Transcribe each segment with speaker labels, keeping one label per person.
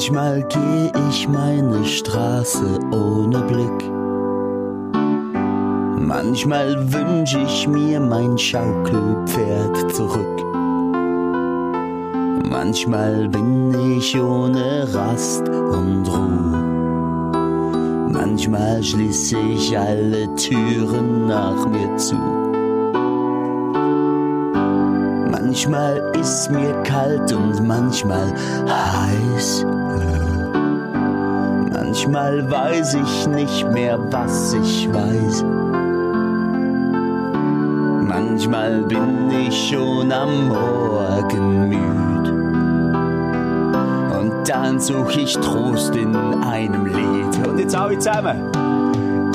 Speaker 1: Manchmal geh ich meine Straße ohne Blick. Manchmal wünsch ich mir mein Schaukelpferd zurück. Manchmal bin ich ohne Rast und Ruhe. Manchmal schließe ich alle Türen nach mir zu. Manchmal ist mir kalt und manchmal heiß. Manchmal weiß ich nicht mehr, was ich weiß. Manchmal bin ich schon am Morgen müd. Und dann such ich Trost in einem Lied. Und jetzt alle zusammen.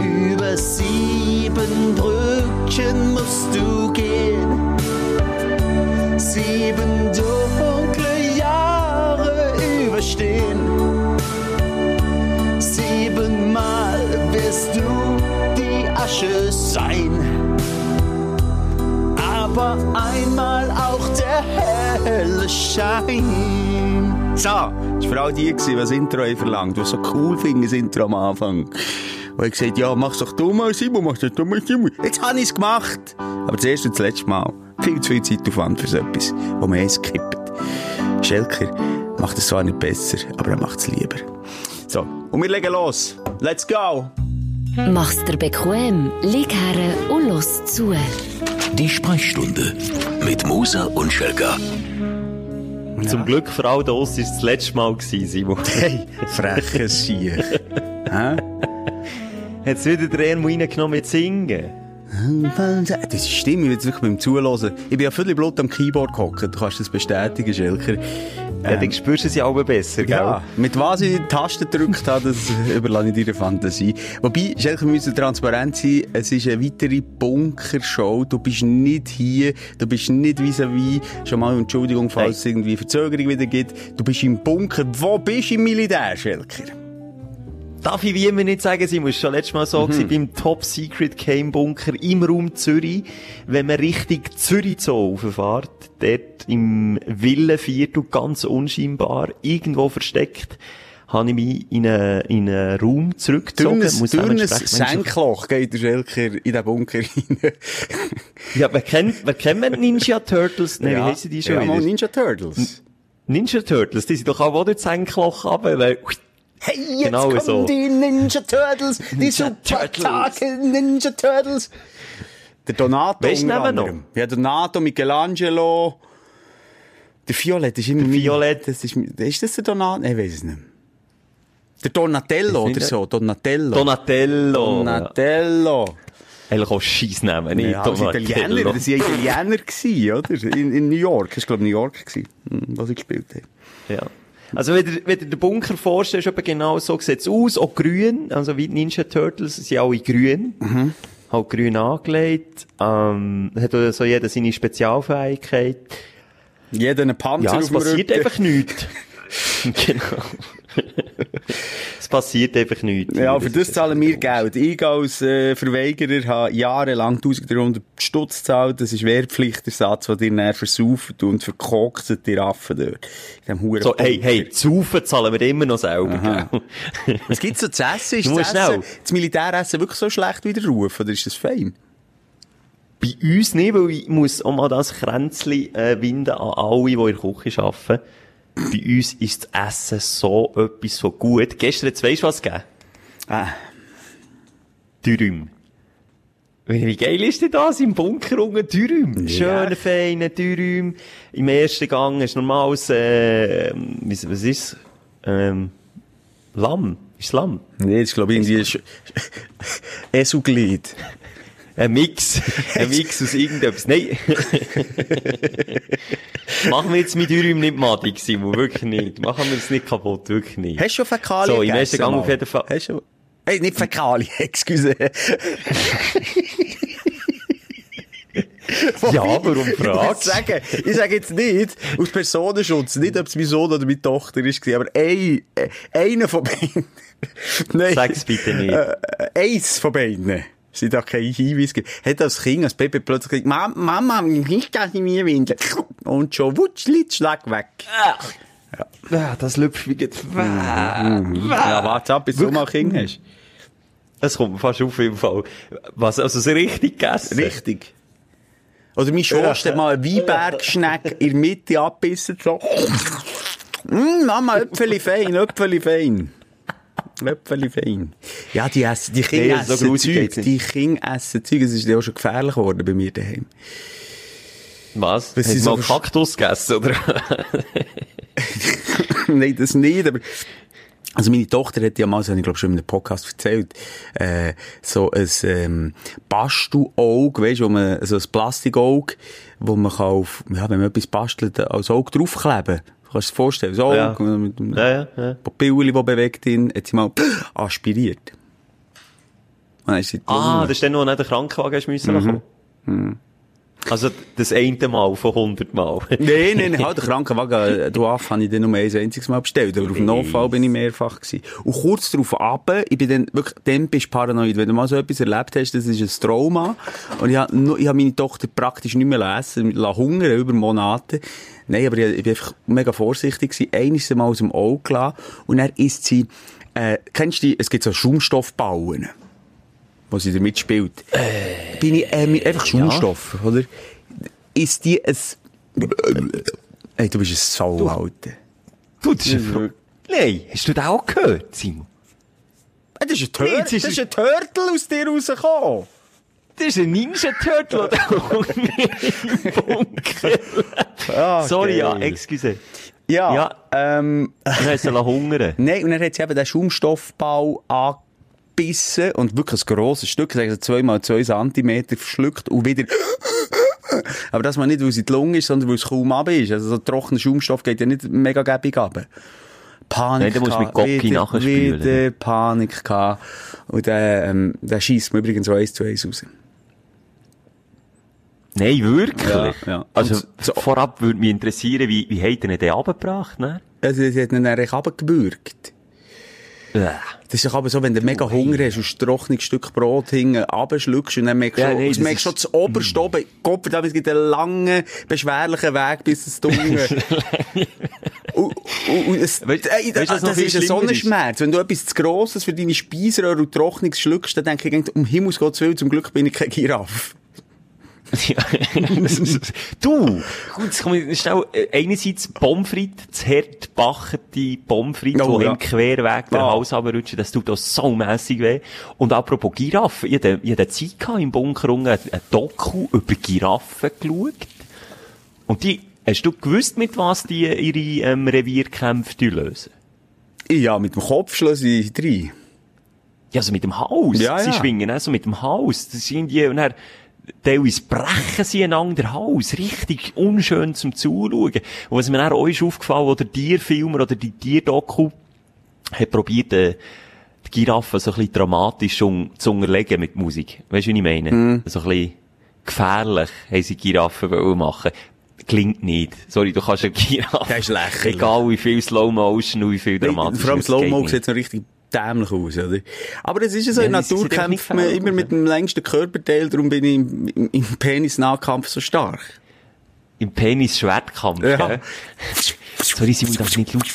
Speaker 1: Über sieben Brücken musst du gehen. Sieben dunkle Jahre überstehen. Siebenmal wirst du die Asche sein aber einmal auch der helle Schein. So, das war all die, die das Intro verlangt, die so cool finden, das Intro am Anfang. Und ich gesagt, ja, mach's doch du mal, Simon, mach's doch du mal, Simon. Jetzt habe ich's gemacht. Aber das erste und das letzte Mal. Viel zu viel Zeitaufwand für so etwas, wo man es kippt. Schelker macht es zwar nicht besser, aber er macht's lieber. So, und wir legen los. Let's go!
Speaker 2: Mach's dir bequem, lieg her und los zu.
Speaker 3: Die Sprechstunde mit Musa und Schelka.
Speaker 4: Ja. Zum Glück für all das war es das letzte Mal, Simon.
Speaker 1: Hey, freches. Hä?
Speaker 4: Hat es wieder den Ärmel reingenommen mit Singen?
Speaker 1: Das ist Stimme, jetzt wirklich beim Zuhören. Ich bin ja völlig blut am Keyboard gehockt. Du kannst das bestätigen, Schelker.
Speaker 4: Ähm, ja, dann spürst du es ja auch besser, gell? Ja,
Speaker 1: mit was ich die Taste gedrückt habe, das überlasse ich deiner Fantasie. Wobei, Schelker, wir müssen transparent sein, es ist eine weitere Bunkershow. Du bist nicht hier, du bist nicht vis-à-vis. -vis. Schon mal Entschuldigung, falls es irgendwie Verzögerung wieder gibt. Du bist im Bunker. Wo bist du im Militär, Schelker?
Speaker 4: Darf ich wie immer nicht sagen, sie muss schon letztes Mal so mhm. beim Top Secret Game Bunker im Raum Zürich. Wenn man Richtung Zürich so rauffährt, dort im Villenviertel, ganz unscheinbar, irgendwo versteckt, habe ich mich in einen, in einen Raum zurückgezogen.
Speaker 1: Dünnes, dünnes Senkloch geht der Schelker in den Bunker rein.
Speaker 4: ja, wer kennt, wer kennt man Ninja Turtles? Nein, ja, wie heissen die schon
Speaker 1: ja,
Speaker 4: wieder?
Speaker 1: Ninja Turtles.
Speaker 4: Ninja Turtles, die sind doch auch durch das Senkloch runter, weil,
Speaker 1: Hey, jetzt genau kommen so. die Ninja Turtles, die super Ninja Turtles. Der Donato
Speaker 4: weißt unter noch?
Speaker 1: Ja, Donato, Michelangelo. Der Violett ist immer
Speaker 4: der Violett.
Speaker 1: Das ist, ist das der Donato? Ich weiß es nicht. Der Donatello oder so. Donatello.
Speaker 4: Donatello.
Speaker 1: Donatello.
Speaker 4: Eigentlich auch Scheissnamen, nicht
Speaker 1: ja, Donatello. Italiener, das waren Italiener, oder? In, in New York. Das war, glaube ich, New York, gewesen, hm, was ich gespielt habe.
Speaker 4: Ja. Also, wenn ihr, wenn ihr den Bunker vorstellt, ist genau so sieht's aus. Auch grün. Also, wie die Ninja Turtles sind alle grün. Mhm. Halt grün angelegt. Ähm, hat so jeder seine Spezialfähigkeit.
Speaker 1: Jeder einen Panzer
Speaker 4: ja, es passiert einfach nichts. genau. es passiert einfach nichts.
Speaker 1: Ja, für das, das zahlen wir Geld. Ich als äh, Verweigerer habe jahrelang 1300 Stutz gezahlt. Das ist Wehrpflichtersatz, den ihr dann versauft und verkokst die Raffen dort.
Speaker 4: So, hey, hey, saufen zahlen wir immer noch selber.
Speaker 1: Was gibt's so zu essen? Ist das, Essen, das Militäressen wirklich so schlecht wie der Ruf? Oder ist das fein?
Speaker 4: Bei uns nicht, weil ich muss auch mal das Kränzchen äh, winden an alle, die in der Küche arbeiten bei uns ist das Essen so etwas so gut. Gestern hat du was gegeben?
Speaker 1: Ah.
Speaker 4: Dürüm. Wie geil ist denn das im Bunker unten Dürüm? Ja. Schöne, feine Dürüm. Im ersten Gang ist normales, äh, was, was ist ähm, Lamm. Ist Lamm?
Speaker 1: Nee, das ist, glaube ich, irgendwie Esuglied.
Speaker 4: Ein Mix. Ein Mix aus irgendetwas. Nein. Machen wir jetzt mit Dürüm nicht madig, Simon. Wirklich nicht. Machen wir es nicht kaputt. Wirklich nicht.
Speaker 1: Hast du schon Fäkalien
Speaker 4: So, im ersten Gang auf jeden Fall.
Speaker 1: Hast du... Hey, nicht Fäkalien, excuse.
Speaker 4: ja, warum fragst
Speaker 1: du? Ich, ich sage jetzt nicht, aus Personenschutz, nicht, ob es mein Sohn oder meine Tochter ist, aber ein, äh, einer von beiden.
Speaker 4: Nein. Sag's bitte nicht. Äh,
Speaker 1: eins von beiden sie da keinen Hinweis gibt, hat als Kind, als Baby plötzlich gesagt, Mama, ich kann nicht mehr windeln. Und schon, wutsch, schlag weg.
Speaker 4: Ja, das lüpft wie
Speaker 1: Ja, warte ab, bis du mal Kind hast.
Speaker 4: Es kommt fast auf jeden Fall. Was, also so richtig gegessen?
Speaker 1: Richtig. Oder mein Schost hat mal einen Weinbergschneck in der Mitte abgebissen, so. Mm, Mama, Äpfeli fein, Äpfeli fein. Äpfeli fein. Ja, die essen, die Kinder
Speaker 4: Nee, so
Speaker 1: essen
Speaker 4: grusig
Speaker 1: Zeug, die Kinder essen Zeug, es ist ja auch schon gefährlich geworden bei mir daheim.
Speaker 4: Was?
Speaker 1: Was
Speaker 4: Hast du
Speaker 1: so
Speaker 4: mal Kaktus gegessen, oder?
Speaker 1: Nein, das nicht, aber, also meine Tochter hat ja mal, das habe ich glaube schon in einem Podcast erzählt, äh, so ein, ähm, Bastu-Auge, weisst du, wo man, so ein Plastikauge, wo man kann auf, ja, wenn man etwas bastelt, als Auge draufkleben. Kannst du dir vorstellen, so
Speaker 4: Ja.
Speaker 1: Mit einem
Speaker 4: Ja, ja.
Speaker 1: Papillli, die bewegt ihn, hat sie mal aspiriert.
Speaker 4: Ah, das ist dann noch nicht der Krankenwagen müssen mhm. Also, das eine Mal von 100 Mal.
Speaker 1: Nein, nein, nein, halt, den Krankenwagen, äh, du Affe, habe ich dann nur ein einziges Mal bestellt. Aber auf dem Notfall bin ich mehrfach gewesen. Und kurz darauf ab, ich bin dann, wirklich, dann bist du paranoid. Wenn du mal so etwas erlebt hast, das ist ein Trauma. Und ich habe, ich habe meine Tochter praktisch nicht mehr lesen, la hungern über Monate. Nein, aber ich, ich bin einfach mega vorsichtig gewesen. Ist sie mal aus dem Auge gelassen. Und dann isst sie, äh, kennst du die, es gibt so Schaumstoffbauen wo sie damit spielt. Bin ich, äh, mit einfach Schaumstoff, oder? Ist die ein, Ey, du bist ein Sau, Alter.
Speaker 4: Du, das ist ein Nein, hast du das auch gehört, Simon?
Speaker 1: Äh, Das ist ein Turtle, das ist ein Turtle aus dir rausgekommen.
Speaker 4: Das ist ein Ninja-Turtle, Bunker.
Speaker 1: Ah,
Speaker 4: Sorry, ja, excuse.
Speaker 1: Ja,
Speaker 4: Ja.
Speaker 1: ähm,
Speaker 4: Dann hast du hungern.
Speaker 1: nein, und dann hat sie eben den Schaumstoffbau angebissen und wirklich ein grosses Stück, also zwei mal zwei Zentimeter verschluckt und wieder aber das mal nicht, weil sie die Lunge ist, sondern weil es kaum ab ist. Also so trockener Schaumstoff geht ja nicht mega gäbig ab. Panik
Speaker 4: Nein, musst mit Gocki
Speaker 1: wieder-. Wieder Panik gehabt. Und der, ähm, der schießt mir übrigens so eins zu eins raus.
Speaker 4: Nein, wirklich?
Speaker 1: Ja, ja.
Speaker 4: Also,
Speaker 1: so-
Speaker 4: vorab würde mich interessieren, wie, wie hat er denn runtergebracht, ne?
Speaker 1: Also, sie hat ihn dann runtergebürgt.
Speaker 4: Äh.
Speaker 1: Das ist doch aber so, wenn du mega Hunger hast und ein trockenes Stück Brot hinten runterschluckst und dann merkst du
Speaker 4: Ja,
Speaker 1: schon,
Speaker 4: nee,
Speaker 1: du
Speaker 4: das
Speaker 1: merkst schon das oberste oben. Gott verdammt, es gibt einen langen, beschwerlichen Weg bis ins Dunge. und, und, und es,
Speaker 4: Weißt-
Speaker 1: ey,
Speaker 4: weißt
Speaker 1: das
Speaker 4: viel
Speaker 1: ist ein? Sonnenschmerz. Wenn du etwas zu Grosses für deine Speiseröhre und Trockenes schluckst, dann denke ich, um Himmels Gottes Willen, zum Glück bin ich kein Giraffe.
Speaker 4: Ja. du, gut, jetzt komme ich schnell, äh, einerseits Pommes frites, das hart backerte Pommes frites,
Speaker 1: Oh,
Speaker 4: die
Speaker 1: ja.
Speaker 4: im Querweg den
Speaker 1: Ah.
Speaker 4: Hals runterrutschen, das tut auch so mässig weh. Und apropos Giraffen, ich hatte, ich hatte Zeit gehabt im Bunker ein Doku über Giraffen geschaut. Und die, hast du gewusst, mit was die ihre ähm, Revierkämpfe lösen?
Speaker 1: Ja, mit dem Kopf schlösse ich rein.
Speaker 4: Ja, also mit dem Haus.
Speaker 1: Ja,
Speaker 4: sie
Speaker 1: ja.
Speaker 4: schwingen also mit dem Haus. Das sind die, und dann, teilweise brechen sie einander den Hals. Richtig unschön zum Zuschauen. Und was mir dann auch ist aufgefallen, wo der Tierfilmer oder die Tierdoku hat probiert, äh, die Giraffe so ein bisschen dramatisch un zu unterlegen mit Musik. Weißt du, wie ich meine?
Speaker 1: Mhm.
Speaker 4: So ein bisschen gefährlich haben sie Giraffen machen. Klingt nicht. Sorry, du kannst eine Giraffe.
Speaker 1: Das ist lächerlich.
Speaker 4: Egal wie viel Slow Motion und wie viel dramatisch.
Speaker 1: Vor allem Slow-Mo
Speaker 4: nicht.
Speaker 1: sieht noch richtig dämlich aus, oder? Aber es ist ja so,
Speaker 4: Ja,
Speaker 1: in
Speaker 4: sieht
Speaker 1: Natur kämpft man immer mit dem längsten Körperteil, darum bin ich im, im, im Penis-Nahkampf so stark.
Speaker 4: Im Penis-Schwertkampf,
Speaker 1: Ja.
Speaker 4: gell? Sorry, Simon, ich darf nicht laut,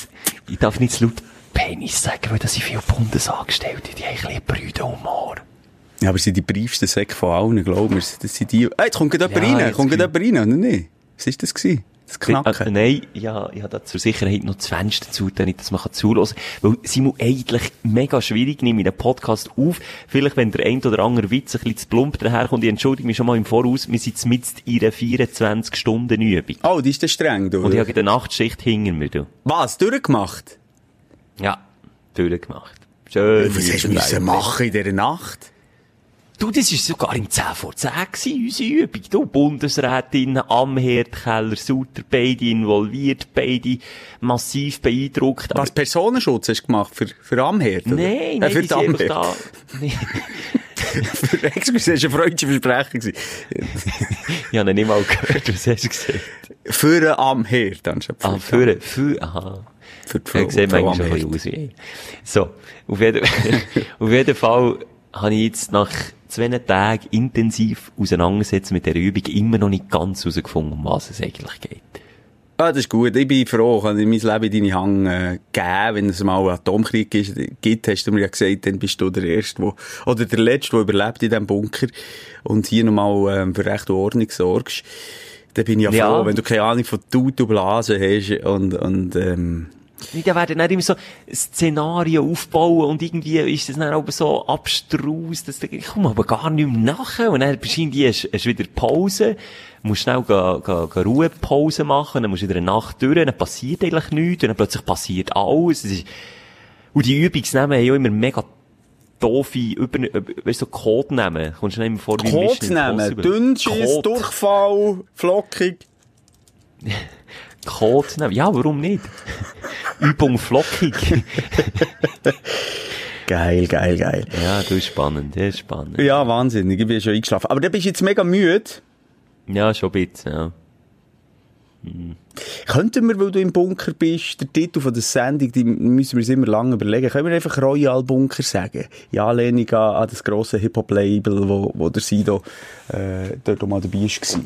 Speaker 4: ich darf nicht zu laut Penis sagen, weil das sind viele Bundesangestellte, die haben ein bisschen Brüderhumor.
Speaker 1: Ja, aber es sind die briefsten Säcke von allen, glaub mir. Das sind die... Ah, jetzt kommt gerade
Speaker 4: Ja,
Speaker 1: jemand rein,
Speaker 4: jetzt
Speaker 1: kommt gerade jemand rein, oder nicht? Was ist das gewesen? Das
Speaker 4: Äh,
Speaker 1: Knacken?
Speaker 4: nein, ja, ich habe da zur Sicherheit noch das Fenster zu, damit das man kann zuhören kann. Weil Simon eigentlich mega schwierig, nehme ich den Podcast auf. Vielleicht, wenn der ein oder andere Witz ein bisschen zu plump daherkommt, ich entschuldige mich schon mal im Voraus, wir sind mit in einer 24-Stunden-Übung.
Speaker 1: Oh, die ist der streng, du.
Speaker 4: Und ich habe in der Nachtschicht hinter mir, du.
Speaker 1: Was? Durchgemacht?
Speaker 4: Ja, durchgemacht. Schön.
Speaker 1: Was hast du machen in dieser Nacht?
Speaker 4: Du, das war sogar im 10 vor 10 gewesen, unsere Übung. Du, Bundesrätin am Herdkeller, Sutter, beide involviert, beide massiv beeindruckt.
Speaker 1: Was, Personenschutz hast du gemacht? Für, für Amherd? oder?
Speaker 4: nein,
Speaker 1: Äh,
Speaker 4: nein,
Speaker 1: für
Speaker 4: die
Speaker 1: Amherd.
Speaker 4: da.
Speaker 1: Excuse, das war ein freudscher Versprechen.
Speaker 4: Ich habe ihn nicht mal gehört, was hast du gesagt?
Speaker 1: Für Amherd, anstatt
Speaker 4: Ah, für, für, aha.
Speaker 1: Für die Frau,
Speaker 4: sieht
Speaker 1: Frau
Speaker 4: manchmal ein
Speaker 1: Amherd.
Speaker 4: bisschen aus wie ich. So, auf jeden, auf jeden Fall habe ich jetzt nach zwei Tagen intensiv auseinandersetzen mit der Übung immer noch nicht ganz herausgefunden, um was es eigentlich geht.
Speaker 1: Ah, das ist gut. Ich bin froh, kann ich mein Leben in deine Hand äh, geben. Wenn es mal einen Atomkrieg ist, gibt, hast du mir ja gesagt, dann bist du der Erste, wo, oder der Letzte, der überlebt in diesem Bunker und hier nochmal ähm, für Recht und Ordnung sorgst. Dann bin ich ja froh,
Speaker 4: Ja.
Speaker 1: wenn du keine Ahnung von Tut und Blasen hast und, und ähm,
Speaker 4: Nee, da werden dann immer so Szenarien aufbauen und irgendwie ist das dann aber so abstrus, dass du, ich komme aber gar nicht mehr nachher und dann bist du irgendwie, hast, hast wieder Pause, musst schnell ga, ga, ga Ruhepause machen, dann musst du wieder eine Nacht durch, dann passiert eigentlich nichts und dann plötzlich passiert alles. Es ist, und die Übungsnamen haben ja immer mega doofe, über, weißt du, so Codenamen. Kommst du nicht immer vor wie. Impossible.
Speaker 1: Dünnschiss, Durchfall, flockig.
Speaker 4: Codenamen. Ja, warum nicht? Übung flockig.
Speaker 1: Geil, geil, geil.
Speaker 4: ja, das ist spannend, das ist spannend.
Speaker 1: Ja, wahnsinnig. Ich bin schon eingeschlafen. Aber dann bist du jetzt mega müde.
Speaker 4: Ja, schon ein bisschen, ja.
Speaker 1: Könnten wir, weil du im Bunker bist, der Titel von der Sendung, die müssen wir uns immer lange überlegen, können wir einfach Royal Bunker sagen? Ja, Anlehnung an, an das grosse Hip-Hop-Label, wo, wo der Sido äh, dort mal dabei war.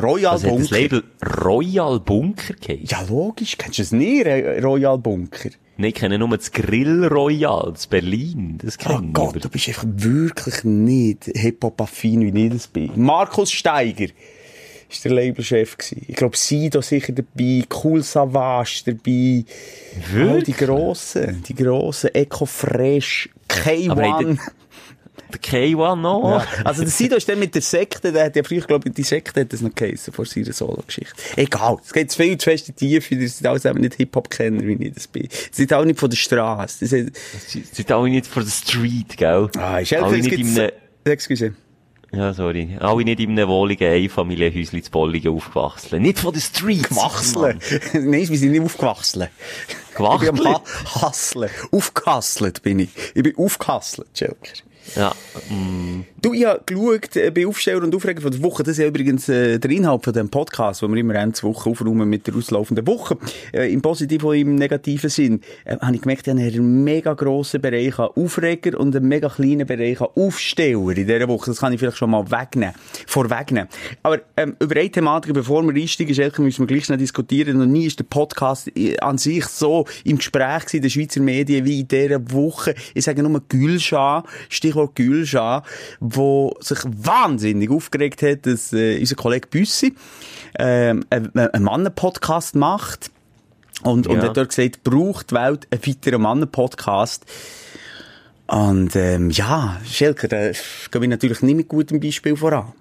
Speaker 1: Royal
Speaker 4: Also hat das
Speaker 1: Bunker.
Speaker 4: Label Royal Bunker geheißen?
Speaker 1: Ja, logisch. Kennst du es nicht, Royal Bunker?
Speaker 4: Nein, ich kenne nur das Grill Royal, das Berlin. Das
Speaker 1: Oh
Speaker 4: kenne ich.
Speaker 1: Gott,
Speaker 4: aber-
Speaker 1: du bist einfach wirklich nicht Hip-Hop-affin, wie ich das bin. Markus Steiger ist der Labelchef gewesen. Ich glaube, Sido sicher dabei, Cool Savage dabei. All die
Speaker 4: Wirklich?
Speaker 1: grossen, die grossen, Eco Fresh, K1.
Speaker 4: Der K1 noch?
Speaker 1: Ja. Also der Sido ist dann mit der Sekte, der hat ja früher, glaube ich, die Sekte hat das noch geheissen, vor seiner Solo-Geschichte. Egal, es geht viel zu fest in die Tiefe, das sind alles eben nicht Hip-Hop-Kenner, wie ich das bin. Das sind auch nicht von der Straße.
Speaker 4: Sie sind alle nicht vor der Street, gell?
Speaker 1: ah, ist es
Speaker 4: nicht in einem,
Speaker 1: Excuse.
Speaker 4: ja, sorry. Alle nicht in einem wohligen Einfamilienhäuschen zu Bolligen aufgewachsen. Nicht von der Street.
Speaker 1: Gewachseln. Nein, wir sind nicht aufgewachsen.
Speaker 4: Gewachselt?
Speaker 1: Ich bin am ha Hasseln. Aufgehasselt bin ich. Ich bin aufgehasselt, Schelker.
Speaker 4: Ja, mm,
Speaker 1: Du, ich habe geschaut, äh, bei Aufsteller und Aufreger von der Woche, das ist ja übrigens äh, der Inhalt von dem Podcast, wo wir immer Ende Woche aufräumen mit der auslaufenden Woche, äh, im positiven und im negativen Sinn, äh, habe ich gemerkt, ich habe einen mega grossen Bereich an Aufreger und einen mega kleinen Bereich an Aufsteller in dieser Woche. Das kann ich vielleicht schon mal wegnehmen, vorwegnehmen. Aber ähm, über eine Thematik, bevor wir einsteigen, Schelker, müssen wir gleich schnell diskutieren. Noch nie ist der Podcast äh, an sich so im Gespräch in den Schweizer Medien wie in dieser Woche. Ich sage nur Gülschan, Stichwort Gülschan, wo sich wahnsinnig aufgeregt hat, dass äh, unser Kollege Büssi ähm, einen, einen Mannen-Podcast macht. Und, und
Speaker 4: Ja.
Speaker 1: hat dort gesagt, braucht die Welt einen weiteren Mannen-Podcast. Und ähm, ja, Schelker, da gehen wir natürlich nicht mit gutem Beispiel voran.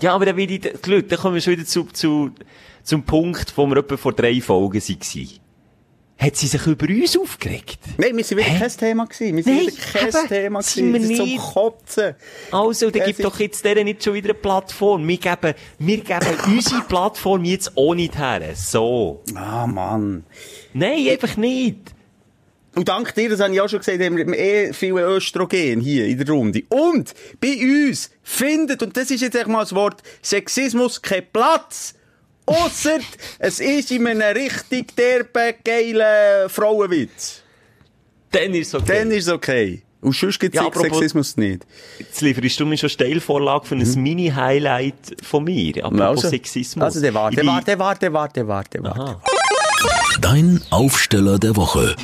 Speaker 4: Ja, aber dann will ich, Glück, dann kommen wir schon wieder zu, zu, zum Punkt, wo wir etwa vor drei Folgen waren. Hat sie sich über uns aufgeregt?
Speaker 1: Nein, wir sind wieder
Speaker 4: Hä?
Speaker 1: kein Thema gewesen. Wir sind
Speaker 4: Nein,
Speaker 1: wieder kein Thema
Speaker 4: sind
Speaker 1: gewesen.
Speaker 4: wir
Speaker 1: ist zum. Kotzen.
Speaker 4: Also, dann gibt doch jetzt denen nicht schon wieder eine Plattform. Wir geben, wir geben unsere Plattform jetzt auch nicht her. So.
Speaker 1: Ah, Mann.
Speaker 4: Nein, einfach nicht.
Speaker 1: Und dank dir, das habe ich auch schon gesagt, haben wir eh viel Östrogen hier in der Runde. Und bei uns findet, und das ist jetzt echt mal das Wort, Sexismus keinen Platz. Ausser, es ist in einem richtig derben, geilen Frauenwitz.
Speaker 4: Dann ist es okay.
Speaker 1: Dann ist es okay. Und sonst gibt es
Speaker 4: Ja,
Speaker 1: Sexismus nicht.
Speaker 4: Jetzt lieferst du mir schon Steilvorlage für ein Mini-Highlight von mir. Apropos Sexismus.
Speaker 1: Mhm. also der warte, warte, warte, warte, warte, warte.
Speaker 3: Dein Aufsteller der Woche.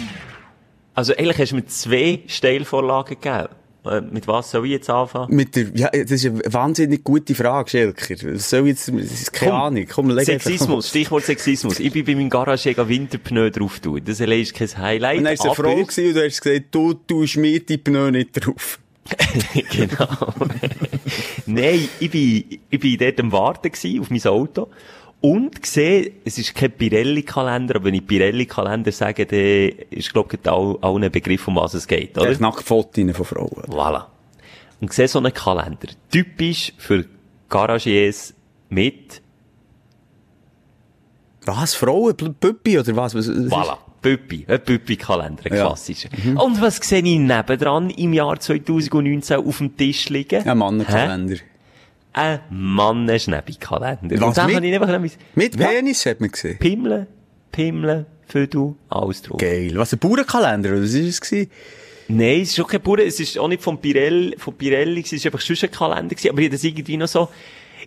Speaker 4: Also, eigentlich hast du mir zwei Steilvorlagen gegeben. Äh, Mit was soll ich jetzt anfangen?
Speaker 1: Mit der, ja, das ist eine wahnsinnig gute Frage, Schelker. Was soll ich jetzt, das ist keine
Speaker 4: Komm,
Speaker 1: Ahnung. Komm, leg
Speaker 4: Sexismus, Stichwort Sexismus. Ich bin bei meinem Garage Winterpneu drauf tun. Das allein ist kein Highlight.
Speaker 1: Und dann war eine Frau und du hast gesagt, du tust mir die Pneu nicht drauf.
Speaker 4: genau. Nein, ich bin, ich bin dort am Warten auf mein Auto. Und gesehen, es ist kein Pirelli-Kalender, aber wenn ich Pirelli-Kalender sage, dann ist, glaube ich, all, allen ein Begriff, um was es geht, oder?
Speaker 1: Echt nackt Fotos von Frauen.
Speaker 4: Voilà. Und sehe so einen Kalender. Typisch für Garagiers mit,
Speaker 1: Was? Frauen? Püppi oder was? was
Speaker 4: voilà. Püppi, ein Püppi-Kalender, ein
Speaker 1: Ja.
Speaker 4: klassischer. Und was sehe ich nebendran im Jahr 2019 auf dem Tisch liegen?
Speaker 1: Ein Mannenkalender.
Speaker 4: Hä? Ein Mannenschnäbi-Kalender.
Speaker 1: Was,
Speaker 4: Und dann
Speaker 1: mit-
Speaker 4: ich einfach noch
Speaker 1: Mit
Speaker 4: Ja.
Speaker 1: Penis hat man gesehen.
Speaker 4: Pimmeln, Pimmeln, Födu, alles drauf.
Speaker 1: Geil. Was, ein Bauernkalender? Oder was war es? gewesen?
Speaker 4: Nein, es ist auch kein Bauern, es ist auch nicht von Pirelli, von Pirelli, es ist einfach schon ein Kalender gewesen, aber ich habe das irgendwie noch so,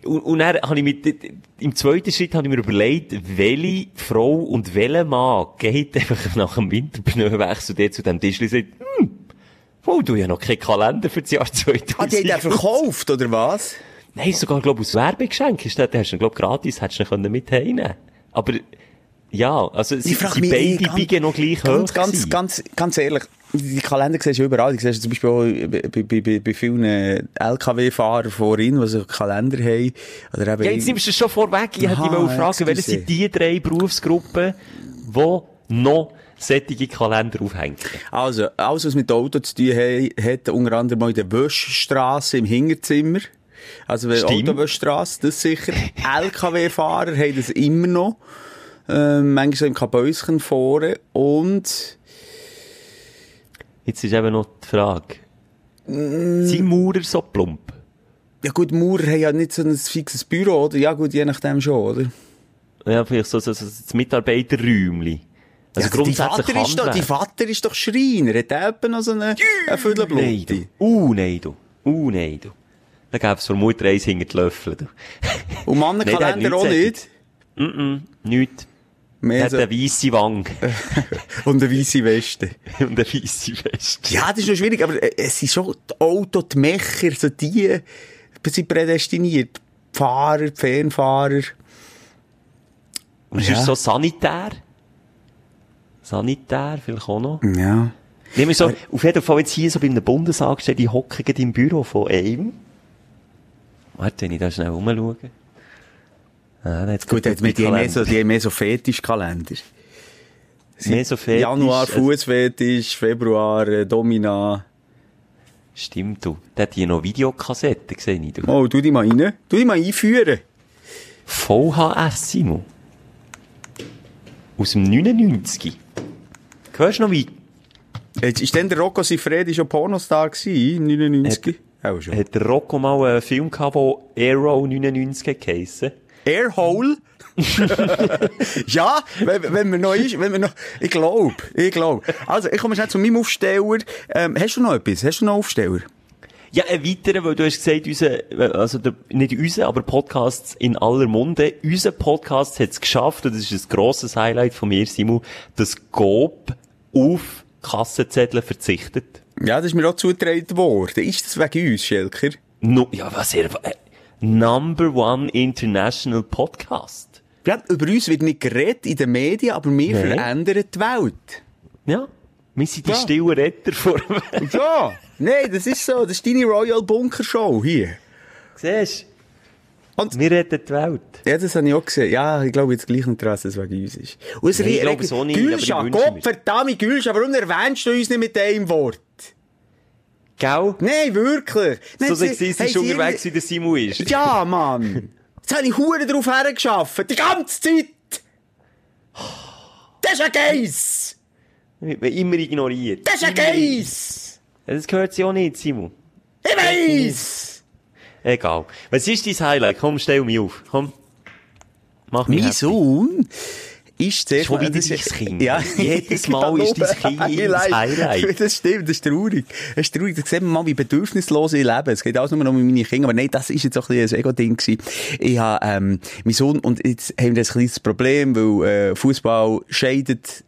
Speaker 4: Und, und dann habe ich mit, im zweiten Schritt habe ich mir überlegt, welche Frau und welcher Mann geht einfach nach dem Winterpneuwechsel der zu dem Tisch und sagt, hm, oh, du ja noch keinen Kalender für das Jahr 2000.
Speaker 1: Ah, die hat er verkauft, oder was?
Speaker 4: Nein, sogar, glaube ich, aus Werbegeschenk. Ist das, da hast du, glaube gratis, hättest du ihn mit heimnehmen Aber, ja, also, sie, sie beide biegen noch gleich
Speaker 1: Ganz,
Speaker 4: hoch
Speaker 1: ganz, ganz, ganz ehrlich, die Kalender siehst du überall. Die siehst du zum Beispiel auch bei, bei, bei, bei vielen LKW-Fahrern vorhin, die so einen Kalender haben. Oder eben
Speaker 4: Ja, jetzt nimmst du schon vorweg. Ich hätte dich fragen, welche
Speaker 1: excuse.
Speaker 4: sind die drei Berufsgruppen, die noch solche Kalender aufhängen?
Speaker 1: Also, alles, was mit dem Auto zu tun hat, hat unter anderem mal in der Wäschstrasse im Hinterzimmer. Also, wenn
Speaker 4: Stimmt.
Speaker 1: Autowäschstrasse, das sicher. LKW-Fahrer haben das immer noch. Ähm, manchmal so im Kabäuschen vorne. Und,
Speaker 4: Jetzt ist eben noch die Frage.
Speaker 1: Mm.
Speaker 4: Sind Maurer so plump?
Speaker 1: ja gut, Maurer haben ja nicht so ein fixes Büro, oder? Ja gut, je nachdem schon, oder?
Speaker 4: Ja, vielleicht so, so, so das Mitarbeiterräumli. Also
Speaker 1: ja, die
Speaker 4: grundsätzlich
Speaker 1: Vater ist doch, die. Vater ist doch Schreiner. Hat etwa noch so eine, eine
Speaker 4: Nein,
Speaker 1: Viertelblutte?
Speaker 4: du. Uh, nein, du. Uh, nein, du. Da gäbe es Mutter eins hinter die Löffel.
Speaker 1: Und Mannenkalender
Speaker 4: der
Speaker 1: auch nicht?
Speaker 4: Nichts. Er
Speaker 1: Mehr
Speaker 4: hat
Speaker 1: so,
Speaker 4: eine weisse Wange.
Speaker 1: und eine weisse Weste.
Speaker 4: und eine weisse Weste.
Speaker 1: Ja, das ist noch schwierig, aber äh, es sind schon die Auto, die Mecher, so die sind prädestiniert. Die Fahrer, die Fernfahrer.
Speaker 4: Und
Speaker 1: Ja.
Speaker 4: sonst so sanitär? Sanitär vielleicht auch noch?
Speaker 1: Ja.
Speaker 4: Nehmen wir so, auf jeden Fall jetzt hier so bei einem Bundesangestellten, die hocken im Büro von einem. Warte, wenn ich da schnell rumschaue. Ah,
Speaker 1: Gut, jetzt mit die haben mehr so,
Speaker 4: Kalender.
Speaker 1: die haben mehr so Fetischkalender.
Speaker 4: Mehr so Fetisch,
Speaker 1: Januar
Speaker 4: also-
Speaker 1: Fußfetisch, Februar äh, Domina.
Speaker 4: Stimmt, du. Der hat hier noch Videokassetten gesehen, ich, du.
Speaker 1: Oh, tu die mal rein. Tu die mal einführen.
Speaker 4: VHS, Simon. Aus dem 99. Hörst du noch wie?
Speaker 1: Jetzt ist denn der Rocco Sifredi schon Pornostar gewesen, im 99? Auch schon.
Speaker 4: Hat der Rocco mal einen Film gehabt, der Arrow 99 geheissen?
Speaker 1: Airhole? ja, wenn, wenn wir noch ist, wenn wir noch, ich glaube, ich glaube. Also, ich komme schnell zu meinem Aufsteller. Ähm, hast du noch etwas? Hast du noch Aufsteller?
Speaker 4: Ja, ein weiterer, weil du hast gesagt, unser, also der, nicht unser, aber Podcasts in aller Munde. Unser Podcast hat es geschafft, und das ist ein grosses Highlight von mir, Simon, dass Gob auf Kassenzettel verzichtet.
Speaker 1: Ja, das ist mir auch zugetragen worden. Ist das wegen uns, Schelker?
Speaker 4: No, ja, was er, äh, Number One International Podcast.
Speaker 1: Ja, über uns wird nicht geredet in den Medien, aber wir
Speaker 4: Nein.
Speaker 1: verändern die Welt.
Speaker 4: Ja. Wir sind die
Speaker 1: Ja.
Speaker 4: stillen Retter vor.
Speaker 1: Ja, nein, das ist so. Das ist deine Royal Bunker Show hier.
Speaker 4: Siehst
Speaker 1: Und-?
Speaker 4: Wir retten die Welt.
Speaker 1: Ja, das habe ich auch gesehen. Ja, ich glaube jetzt gleich nicht dass es wegen uns ist. Und es
Speaker 4: Nein, ich glaube auch nicht, aber ich
Speaker 1: Gülscha,
Speaker 4: wünsche mir's.
Speaker 1: Gott verdammt, Gülscha, warum erwähnst du uns nicht mit dem Wort?
Speaker 4: Gell?
Speaker 1: Nein, wirklich. Nein,
Speaker 4: So
Speaker 1: sie-
Speaker 4: sexistisch
Speaker 1: sie
Speaker 4: unterwegs wie der Simon ist.
Speaker 1: Ja, Mann. Jetzt habe ich Huren drauf hergeschafft. Die ganze Zeit. Das ist ein Geiss.
Speaker 4: Wird man immer ignoriert.
Speaker 1: Das ist ein Geiss.
Speaker 4: Das gehört sich auch nicht, Simon.
Speaker 1: Ich weiss.
Speaker 4: Egal. Was ist dein Highlight? Komm, stell mich auf. Komm. Mach mich
Speaker 1: Mein
Speaker 4: happy.
Speaker 1: Sohn ist sehr
Speaker 4: Schon wieder dein Kind.
Speaker 1: Ja,
Speaker 4: Jedes Mal ist dein Kind das Highlight.
Speaker 1: Das stimmt, das ist traurig. Das ist traurig. Da sieht man mal, wie bedürfnislos ich lebe. Es geht alles nur noch um meine Kinder. Aber nein, das ist jetzt auch ein bisschen ein Ego-Ding gewesen. Ich habe, ähm, mein Sohn, und jetzt haben wir ein kleines Problem, weil, äh, Fußball scheidet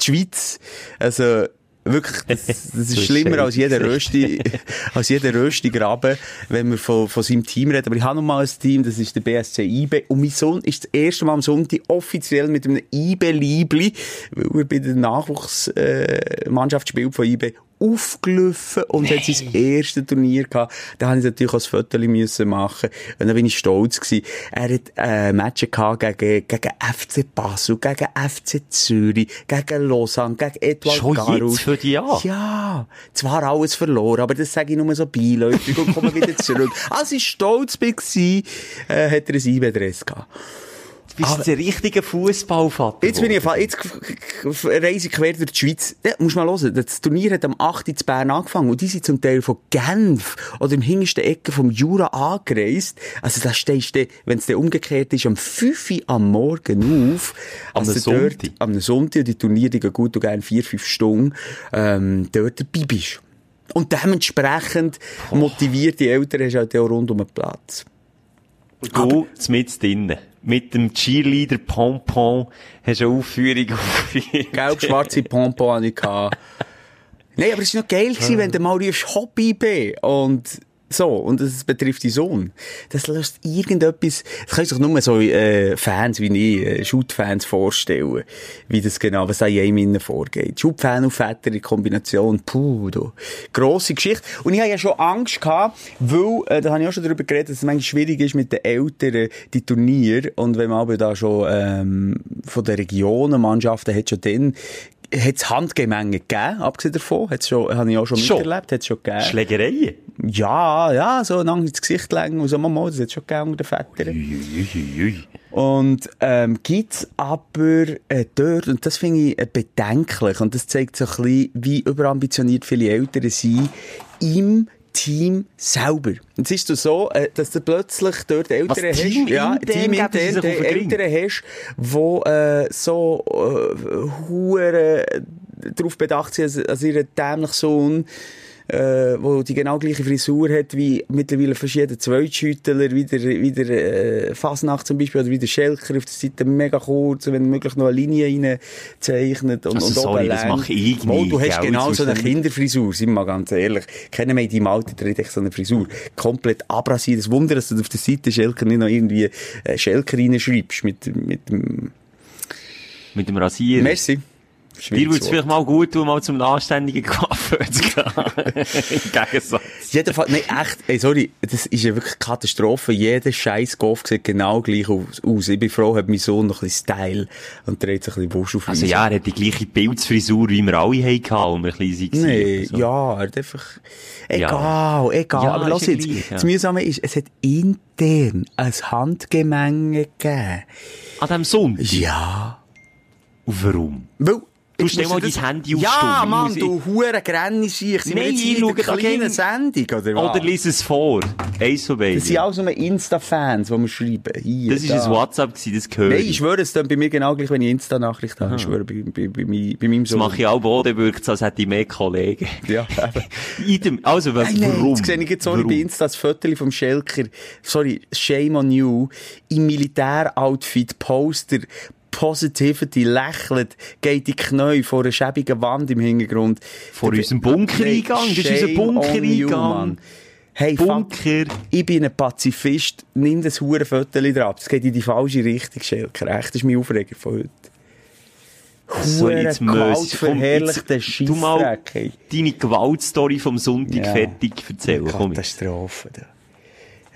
Speaker 1: die Schweiz. Also, wirklich, das, das ist schlimmer als jeder. Rösti, als jeder Rösti Graben, wenn wir von, von seinem Team reden. Aber ich habe noch mal ein Team, das ist der BSC IB. Und mein Sohn ist das erste Mal am Sonntag offiziell mit einem IB-Liebli, weil er bei der Nachwuchsmannschaft äh, spielt von IB, aufgelaufen und hat sein erstes Turnier gehabt. Da habe ich natürlich auch ein Foto müssen machen. Und dann bin ich stolz gewesen. Er hat, äh, Matches gehabt gegen, gegen FC Basel, gegen FC Zürich, gegen Lausanne, gegen Edouard
Speaker 4: Schon
Speaker 1: Garus.
Speaker 4: jetzt für die Jahr?
Speaker 1: Ja, zwar alles verloren, aber das sage ich nur so beiläufig und komme wieder zurück. Als ich stolz war, äh, hat er ein IB-Dress gehabt.
Speaker 4: Du bist jetzt ein richtiger Fußballvater.
Speaker 1: Jetzt bin ich, jetzt reise ich quer durch die Schweiz. Ja, musst mal hören, das Turnier hat am 8. in Bern angefangen und die sind zum Teil von Genf oder im hintersten Ecke vom Jura angereist. Also da stehst du, wenn es dann umgekehrt ist, am 5 Uhr am Morgen auf.
Speaker 4: Am
Speaker 1: also
Speaker 4: Sonntag?
Speaker 1: Dort, am Sonntag, und die Turniere die gehen gut und gerne 4, 5 Stunden, ähm, dort dabei bist. Und dementsprechend motivierte Eltern hast du halt auch rund um den Platz.
Speaker 4: Du, mit drinnen. Mit dem Cheerleader Pompon hast du eine Aufführung aufgeführt.
Speaker 1: Gelb-schwarze Pompon hatte ich. Nein, aber es war noch geil, gewesen, wenn du mal rufst Hobby B und so, und das betrifft die Sohn. Das löst irgendetwas, das können sich nur so äh, Fans wie ich, äh, Shoot-Fans vorstellen, wie das genau, was da einem innen vorgeht. Shoot-Fan und Väter in Kombination, puh, du. Grosse Geschichte. Und ich hatte ja schon Angst gehabt, weil, äh, da habe ich auch schon darüber geredet, dass es manchmal schwierig ist mit den Eltern, die Turniere, und wenn man aber da schon ähm, von den Regionen Mannschaften hat schon dann hat es Handgemenge gegeben, abgesehen davon. Hat's schon, habe ich auch schon,
Speaker 4: Schon?
Speaker 1: miterlebt. Hat's schon gegeben.
Speaker 4: Schlägereien.
Speaker 1: Ja, ja, so lang ins Gesicht legen und so, Mama, das hat schon gegeben unter den Vätern.
Speaker 4: Uiuiui.
Speaker 1: Und, ähm, gibt's aber, äh, dort, und das finde ich äh, bedenklich, und das zeigt so ein bisschen, wie überambitioniert viele Eltern sind, im Team selber. Es ist so, äh, dass du plötzlich dort Eltern
Speaker 4: Was,
Speaker 1: hast,
Speaker 4: Team
Speaker 1: ja, Team intern,
Speaker 4: Ring?
Speaker 1: Eltern hast, wo, äh, so, äh, hure darauf bedacht sind, als, als ihr dämlich Sohn, äh, wo die genau gleiche Frisur hat wie mittlerweile verschiedene Zweitschüttler, wie der, wie der äh, Fasnacht zum Beispiel, oder wie der Schelker auf der Seite mega kurz, wenn möglich noch eine Linie reinzeichnet und,
Speaker 4: Also
Speaker 1: und
Speaker 4: sorry,
Speaker 1: oben
Speaker 4: das mache ich nie,
Speaker 1: Mal, du hast genau so eine Kinderfrisur, sind wir mal ganz ehrlich. Kennen wir in deinem Alter, der hat echt so eine Frisur. Komplett abrasiert. Das Wunder, dass du auf der Seite Schelker nicht noch irgendwie äh, Schelker reinschreibst mit, mit dem...
Speaker 4: Mit dem Rasierer.
Speaker 1: Merci.
Speaker 4: Dir würde es vielleicht mal gut tun, mal zum anständigen Coiffeur zu gehen. Im Gegensatz.
Speaker 1: Jedenfalls, nein, echt, ey, sorry, das ist ja wirklich Katastrophe. Jeder scheiß Golf sieht genau gleich aus. Ich bin froh, hat mein Sohn noch ein bisschen Style und dreht sich ein bisschen Wusch auf
Speaker 4: Also ja, er hat die gleiche Pilzfrisur, wie wir alle hatten, als wir klein waren.
Speaker 1: Nee,
Speaker 4: Also.
Speaker 1: ja, er hat einfach, egal, egal.
Speaker 4: Ja,
Speaker 1: aber lass
Speaker 4: ja
Speaker 1: jetzt,
Speaker 4: gleich, ja.
Speaker 1: das Mühsame ist, es hat intern ein Handgemenge gegeben.
Speaker 4: An diesem Sonntag?
Speaker 1: Ja.
Speaker 4: Und warum?
Speaker 1: Weil,
Speaker 4: Du
Speaker 1: jetzt
Speaker 4: stell mal
Speaker 1: das-
Speaker 4: dein Handy auf
Speaker 1: Ja,
Speaker 4: stumm.
Speaker 1: Mann, du hure Grenni siehst. Sind wir
Speaker 4: Nein,
Speaker 1: jetzt
Speaker 4: ich
Speaker 1: hier in der
Speaker 4: da
Speaker 1: kleinen Sendung, oder was?
Speaker 4: Oder lies es vor. Von beiden.
Speaker 1: Das sind auch so Insta-Fans, die wir schreiben. Hier,
Speaker 4: Das
Speaker 1: da.
Speaker 4: war ein WhatsApp, gewesen, das gehört.
Speaker 1: Nein, ich schwöre, es dann bei mir genau gleich, wenn ich Insta-Nachricht habe. Ich schwöre, bei, bei, bei, bei meinem
Speaker 4: Das
Speaker 1: Sohn.
Speaker 4: mache ich auch Boden, wirkt so, als hätte ich mehr Kollegen.
Speaker 1: Ja, eben.
Speaker 4: Also, wa-
Speaker 1: Nein, nein,
Speaker 4: warum?
Speaker 1: jetzt sehe ich jetzt, sorry,
Speaker 4: Warum?
Speaker 1: bei Insta das Foto vom Schelker, sorry, shame on you, im Militäroutfit, Poster, Positivity, lächelt, geht in die Knie vor einer schäbigen Wand im Hintergrund.
Speaker 4: Vor unserem Bunkereingang, das ist unser Bunkereingang.
Speaker 1: Hey, fuck,
Speaker 4: Bunker.
Speaker 1: ich bin ein Pazifist, nimm das hure Foto drauf. Das geht in die falsche Richtung, Schelker. Echt, das ist mein Aufreger von heute.
Speaker 4: So,
Speaker 1: Hure
Speaker 4: jetzt- Du mal deine Gewaltstory vom Sonntag
Speaker 1: Ja.
Speaker 4: fertig erzählen.
Speaker 1: Katastrophe. Da.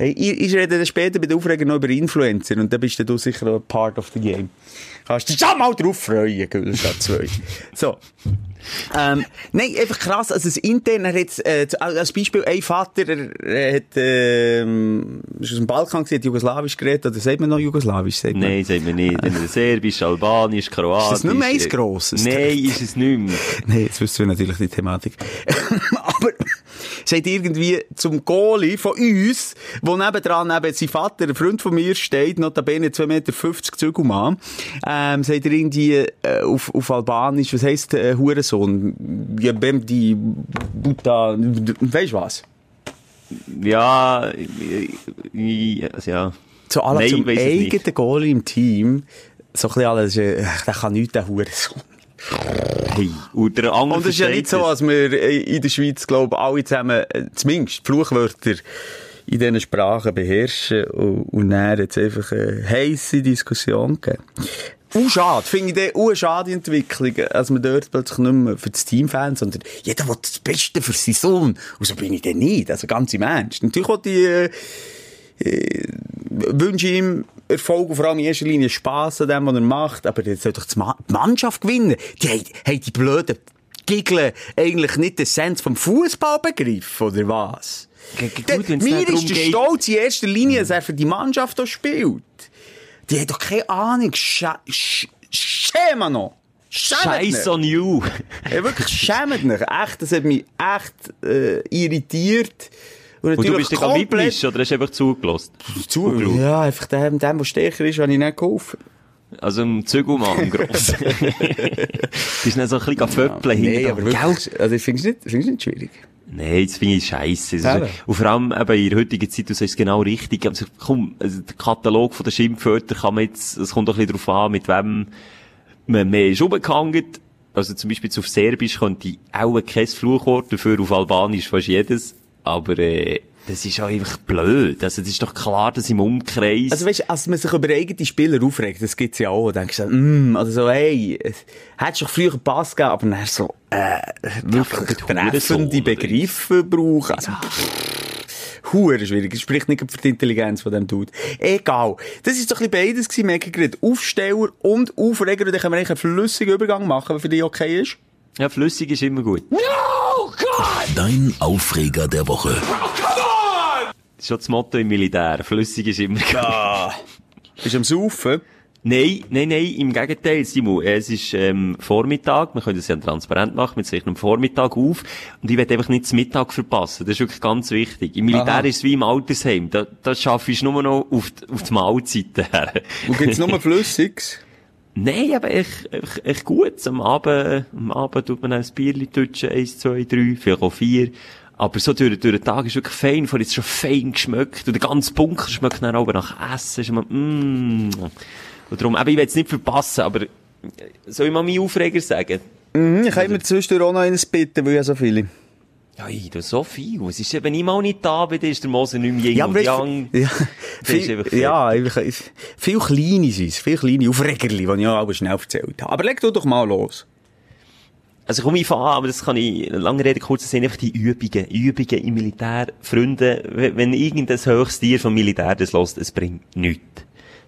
Speaker 1: Hey, ich, ich rede dann später bei den Aufregern noch über Influencer und dann bist du sicher auch part of the game. Kannst dich schon mal drauf freuen, Gülstadt 2. so. Ähm, nein, einfach krass, also das intern, er hat, äh, als Beispiel, ein Vater, er, hat, ähm, ist aus dem Balkan gesehen, hat Jugoslawisch geredet, oder sagt man noch Jugoslawisch? Sagt man?
Speaker 4: Nein, sagt man nicht. Dann Serbisch, Albanisch, Kroatisch.
Speaker 1: Ist das nicht mehr eins Grosses?
Speaker 4: Nein, ist es nicht mehr.
Speaker 1: Nein, jetzt wissen wir natürlich die Thematik. Aber, sagt irgendwie zum Goalie von uns, wo nebendran neben sein Vater, ein Freund von mir steht, notabene 2,50 Meter Zügelmann, ähm, sagt er irgendwie, äh, auf, auf Albanisch, was heisst, äh, Hurensohn? Ja, bem die Buta, weisst du was?
Speaker 4: Ja, ich- ich- also ja.
Speaker 1: So alle
Speaker 4: Nein,
Speaker 1: zum eigenen Goalie im Team, so ein bisschen alles, der kann nichts, der Hurensohn.
Speaker 4: Hey. Und der andere
Speaker 1: Und es ist ja nicht so, als wir in der Schweiz, glaube ich, alle zusammen, zumindest die Fluchwörter in diesen Sprachen beherrschen und, und dann jetzt einfach eine heisse Diskussion geben. Uh, schade. Finde ich uh, schade die Entwicklung, als man dort plötzlich nicht mehr für das Team Fans, sondern jeder will das Beste für seinen Sohn. Und so bin ich dann nicht. Also ganz im Ernst. Natürlich will ich, äh, äh, wünsche ihm Erfolg und vor allem in erster Linie Spass an dem, was er macht. Aber jetzt soll doch die Ma- die Mannschaft gewinnen. Die haben, haben die blöden Giggeln eigentlich nicht den Sens vom Fußball begriffen, oder was?
Speaker 4: G- g-
Speaker 1: Der-
Speaker 4: gut, wenn's
Speaker 1: Mir ist der Stolz in erster Linie, dass er für die Mannschaft auch spielt. Die haben doch keine Ahnung. Scha sch schäme noch.
Speaker 4: Scheiß on you.
Speaker 1: Ja, wirklich, schämt nicht. Echt, das hat mich echt äh, irritiert. Und,
Speaker 4: Und du bist dich am Mitmischen, oder hast du einfach zugelassen?
Speaker 1: zu. Ja, einfach dem, dem, der stärker ist, habe ich nicht geholfen.
Speaker 4: Also im Zügelmann, im Grossen. bist du dann so ein bisschen föppeln
Speaker 1: Nee,
Speaker 4: hinten
Speaker 1: aber
Speaker 4: dran.
Speaker 1: wirklich, also ich finde es nicht, find's nicht schwierig.
Speaker 4: Nein, das finde ich scheiße.
Speaker 1: Eben.
Speaker 4: Also, und vor allem eben in der heutigen Zeit, du sagst es genau richtig. Also, komm, also, der Katalog von den Schimpfwörtern kann man jetzt, es kommt doch ein bisschen darauf an, mit wem man mehr ist umgehangen. Also zum Beispiel auf Serbisch könnte ich auch kein Fluchwort, dafür auf Albanisch fast jedes. Aber äh, das ist auch einfach blöd. Also das ist doch klar, dass im Umkreis...
Speaker 1: Also weißt, als man sich über eigene Spieler aufregt, das gibt's ja auch, dann denkst du, mm, also so, hey, hättest du doch früher einen Pass gegeben, aber dann so, äh, wirklich treffende? Begriffe brauchen. Also, Hure schwierig. Das spricht nicht für die Intelligenz von dem Dude. Egal. Das ist doch ein bisschen beides gewesen, merke gerade. Aufsteller und Aufreger. Und dann können wir eigentlich einen flüssigen Übergang machen, wenn für dich okay ist.
Speaker 4: Ja, flüssig ist immer gut.
Speaker 3: Dein Aufreger der Woche.
Speaker 4: Ist schon das Motto im Militär. Flüssig ist immer gut.
Speaker 1: Bist du am Saufen?
Speaker 4: Nein, nein, nein, im Gegenteil, Simon. Es ist ähm, Vormittag, wir können das ja transparent machen, wir zeichnen am Vormittag auf und ich will einfach nicht das Mittag verpassen, das ist wirklich ganz wichtig. Im Militär
Speaker 1: Aha.
Speaker 4: ist es wie im Altersheim, da, da schaffe ich nur noch auf die, auf die Mahlzeiten her.
Speaker 1: Und gibt's nur Flüssiges?
Speaker 4: Nein, aber echt, echt, echt gut. Am Abend, am Abend tut man ein Bierchen tutschen, eins, zwei, drei, vielleicht auch vier. Aber so durch, durch den Tag ist wirklich fein, vor jetzt schon fein geschmeckt. Und der ganze Bunker schmeckt dann auch nach Essen. Ist immer, mm. Und darum, eben, ich will es nicht verpassen, aber, äh, soll ich mal meinen Aufreger sagen?
Speaker 1: Mhm, ich kann immer zwischendurch auch noch eines bitten, weil ja so viele.
Speaker 4: Ja, ich tu so viel. Es ist eben mal nicht da bin, dann ist der Moser nicht mehr Yin
Speaker 1: Ja,
Speaker 4: und
Speaker 1: aber
Speaker 4: Yang.
Speaker 1: ja, viel, ja, viel kleine sind es, viel kleine Aufregerli, die ich auch aber schnell erzählt habe. Aber leg du doch mal los.
Speaker 4: Also komm, ich fange an, aber das kann ich, lange Rede, kurz sehen, einfach die Übungen. Übungen im Militär. Freunde, wenn irgendein höchstes Tier vom Militär das lässt, es bringt nichts.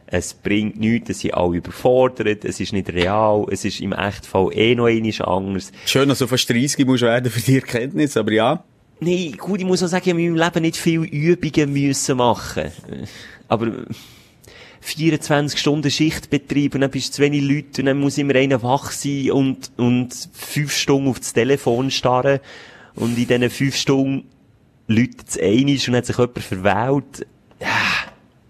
Speaker 4: Es bringt nichts, es sind alle überfordert, es ist nicht real, es ist im Echtfall eh noch einmal anders.
Speaker 1: Schön, dass du fast 30 musst werden für die Erkenntnis, aber ja.
Speaker 4: Nein, gut, ich muss auch sagen, ich habe in meinem Leben nicht viele Übungen müssen machen. Aber 24 Stunden Schichtbetrieb und dann bist du zu wenig Leute und dann muss immer einer wach sein und, und fünf Stunden auf das Telefon starren und in diesen fünf Stunden läutet es einig und hat sich jemand verwählt. Ja,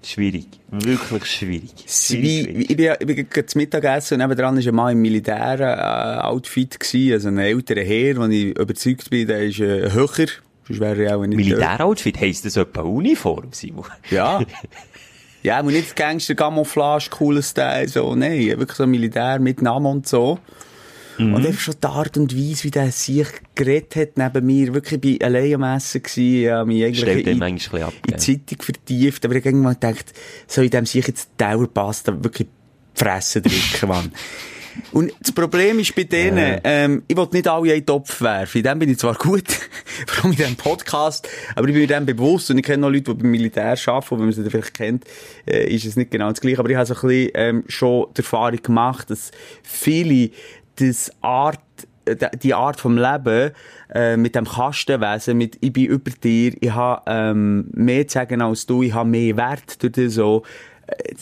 Speaker 4: schwierig. Wirklich schwierig.
Speaker 1: Wie, wie- ich bin, ich bin gerade zum Mittagessen und nebenan war ein Mann im Militär-Outfit, gewesen, also ein älterer Herr, wo ich überzeugt bin, der ist äh, höher. Sonst wäre er auch nicht
Speaker 4: Militäroutfit heisst das etwa Uniform, Simon?
Speaker 1: Ja. Ja, aber nicht Gangster, Camouflage, cooles Style, so, nein, wirklich so Militär mit Namen und so.
Speaker 4: Mhm.
Speaker 1: Und einfach schon die Art und Weise, wie der sich geredet hat neben mir, wirklich bei allein am Essen gewesen, ja, mich eigentlich in, in die
Speaker 4: gell?
Speaker 1: Zeitung vertieft, aber ich habe irgendwann gedacht, soll ich dem sich jetzt die Dauerpasta wirklich die Fresse drücken, Mann. Und das Problem ist bei denen, ähm, ich will nicht alle in den Topf werfen. In dem bin ich zwar gut, vor allem in diesem Podcast, aber ich bin mir dem bewusst und ich kenne noch Leute, die beim Militär arbeiten, und wenn man sie vielleicht kennt, äh, ist es nicht genau das Gleiche. Aber ich habe so ein bisschen ähm, schon die Erfahrung gemacht, dass viele das Art äh, die Art vom Leben äh, mit dem Kastenwesen, mit ich bin über dir, ich habe ähm, mehr zu sagen als du, ich habe mehr Wert durch das so,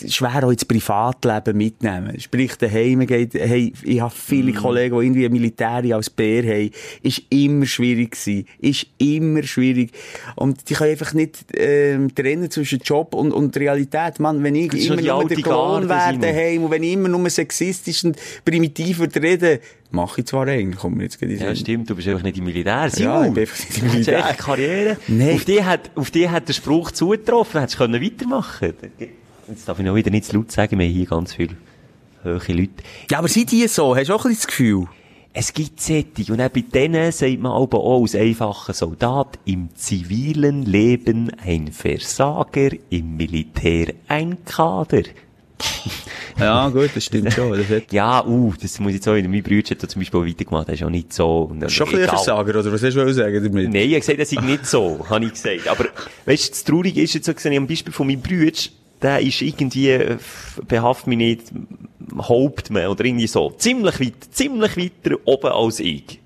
Speaker 1: schwer auch ins Privatleben mitnehmen. Sprich, daheim geht, hey, ich habe viele Kollegen, die irgendwie Militär als Bär haben, ist immer schwierig gewesen. Ist immer schwierig. Und die können einfach nicht, ähm, trennen zwischen Job und, und Realität. Mann, wenn ich immer nur der
Speaker 4: Garde,
Speaker 1: wäre daheim und wenn ich immer nur sexistisch und primitiv würde reden, mache ich zwar eigentlich, kommt mir jetzt gerade
Speaker 4: Ja, stimmt, du bist einfach nicht im Militär,
Speaker 1: Ja,
Speaker 4: Simon.
Speaker 1: ich bin einfach nicht im
Speaker 4: Du hast
Speaker 1: Militär.
Speaker 4: echt Karriere.
Speaker 1: Nein.
Speaker 4: Auf die hat, auf die hat der Spruch zugetroffen, hättest du können weitermachen Jetzt darf ich noch wieder nicht zu laut sagen, wir haben hier ganz viele hohe Leute.
Speaker 1: Ja, aber sind die so? Hast du auch ein bisschen das Gefühl?
Speaker 4: Es gibt Sättig und auch bei denen sagt man aber auch als einfacher Soldat im zivilen Leben ein Versager, im Militär ein Kader.
Speaker 1: Ja, gut, das stimmt schon. Das hat
Speaker 4: Ja, uh, das muss ich jetzt auch wieder, mein Bruder hat da zum Beispiel weitergemacht, das ist auch nicht so. Und,
Speaker 1: schon ein Versager, oder was hast du sagen damit?
Speaker 4: Nein, ich habe gesagt, das ist nicht so, habe ich gesagt. Aber, weißt du, das Traurige ist jetzt so gesehen, am Beispiel von meinem Bruder, der ist irgendwie, äh, behaft mich nicht, Hauptmann oder irgendwie so, ziemlich weit, ziemlich weiter oben als ich.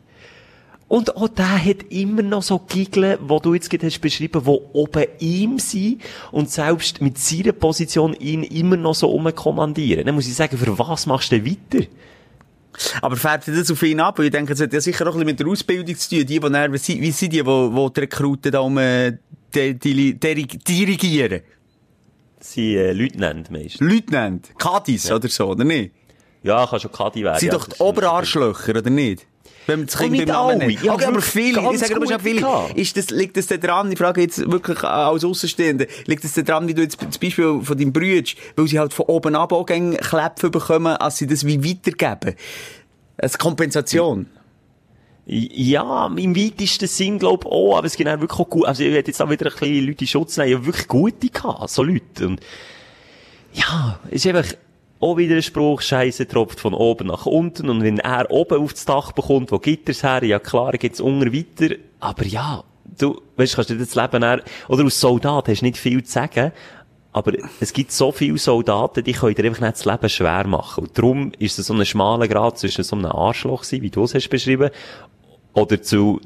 Speaker 4: Und auch der hat immer noch so Giggeln, wo du jetzt gerade hast beschrieben, wo oben ihm sind und selbst mit seiner Position ihn immer noch so umkommandieren. Dann muss ich sagen, für was machst du denn weiter?
Speaker 1: Aber färbt das auf ihn ab? Ich denke, das hat ja sicher auch ein bisschen mit der Ausbildung zu tun. Die, die dann, wie sind die, die, die die Rekruten da um, äh, dirigieren?
Speaker 4: Sie, äh, Leutnant meist.
Speaker 1: Leutnant, Kadis oder so, oder nicht?
Speaker 4: Ja, kann schon Kadi werden.
Speaker 1: Sind
Speaker 4: ja,
Speaker 1: doch die Oberarschlöcher, oder nicht? Wenn man das Kind beim Namen nennt.
Speaker 4: Ja,
Speaker 1: okay, aber viele, ich sage aber schon viele. Ist das, liegt das da dran, ich frage jetzt wirklich als Außenstehende, liegt das da dran, wie du jetzt das Beispiel von deinem Bruder, weil sie halt von oben ab auch Kläpfe bekommen, als sie das wie weitergeben? Als Kompensation.
Speaker 4: Ja, im weitesten Sinn, glaub auch, aber es gibt auch wirklich auch gut, also ich hätte jetzt auch wieder ein bisschen Leute in Schutz nehmen, ich wirklich gute gehabt, so Leute. Und, ja, es ist einfach auch wieder ein Spruch, Scheiße tropft von oben nach unten, und wenn er oben aufs Dach bekommt, wo gibt er's her? Ja klar, geht's unten weiter, aber ja, du, weißt, kannst du das Leben eher, oder als Soldat hast du nicht viel zu sagen, aber es gibt so viele Soldaten, die können dir einfach nicht das Leben schwer machen. Und darum ist es so ein schmaler Grad zwischen so einem Arschloch sein, wie du es hast beschrieben, oder zu,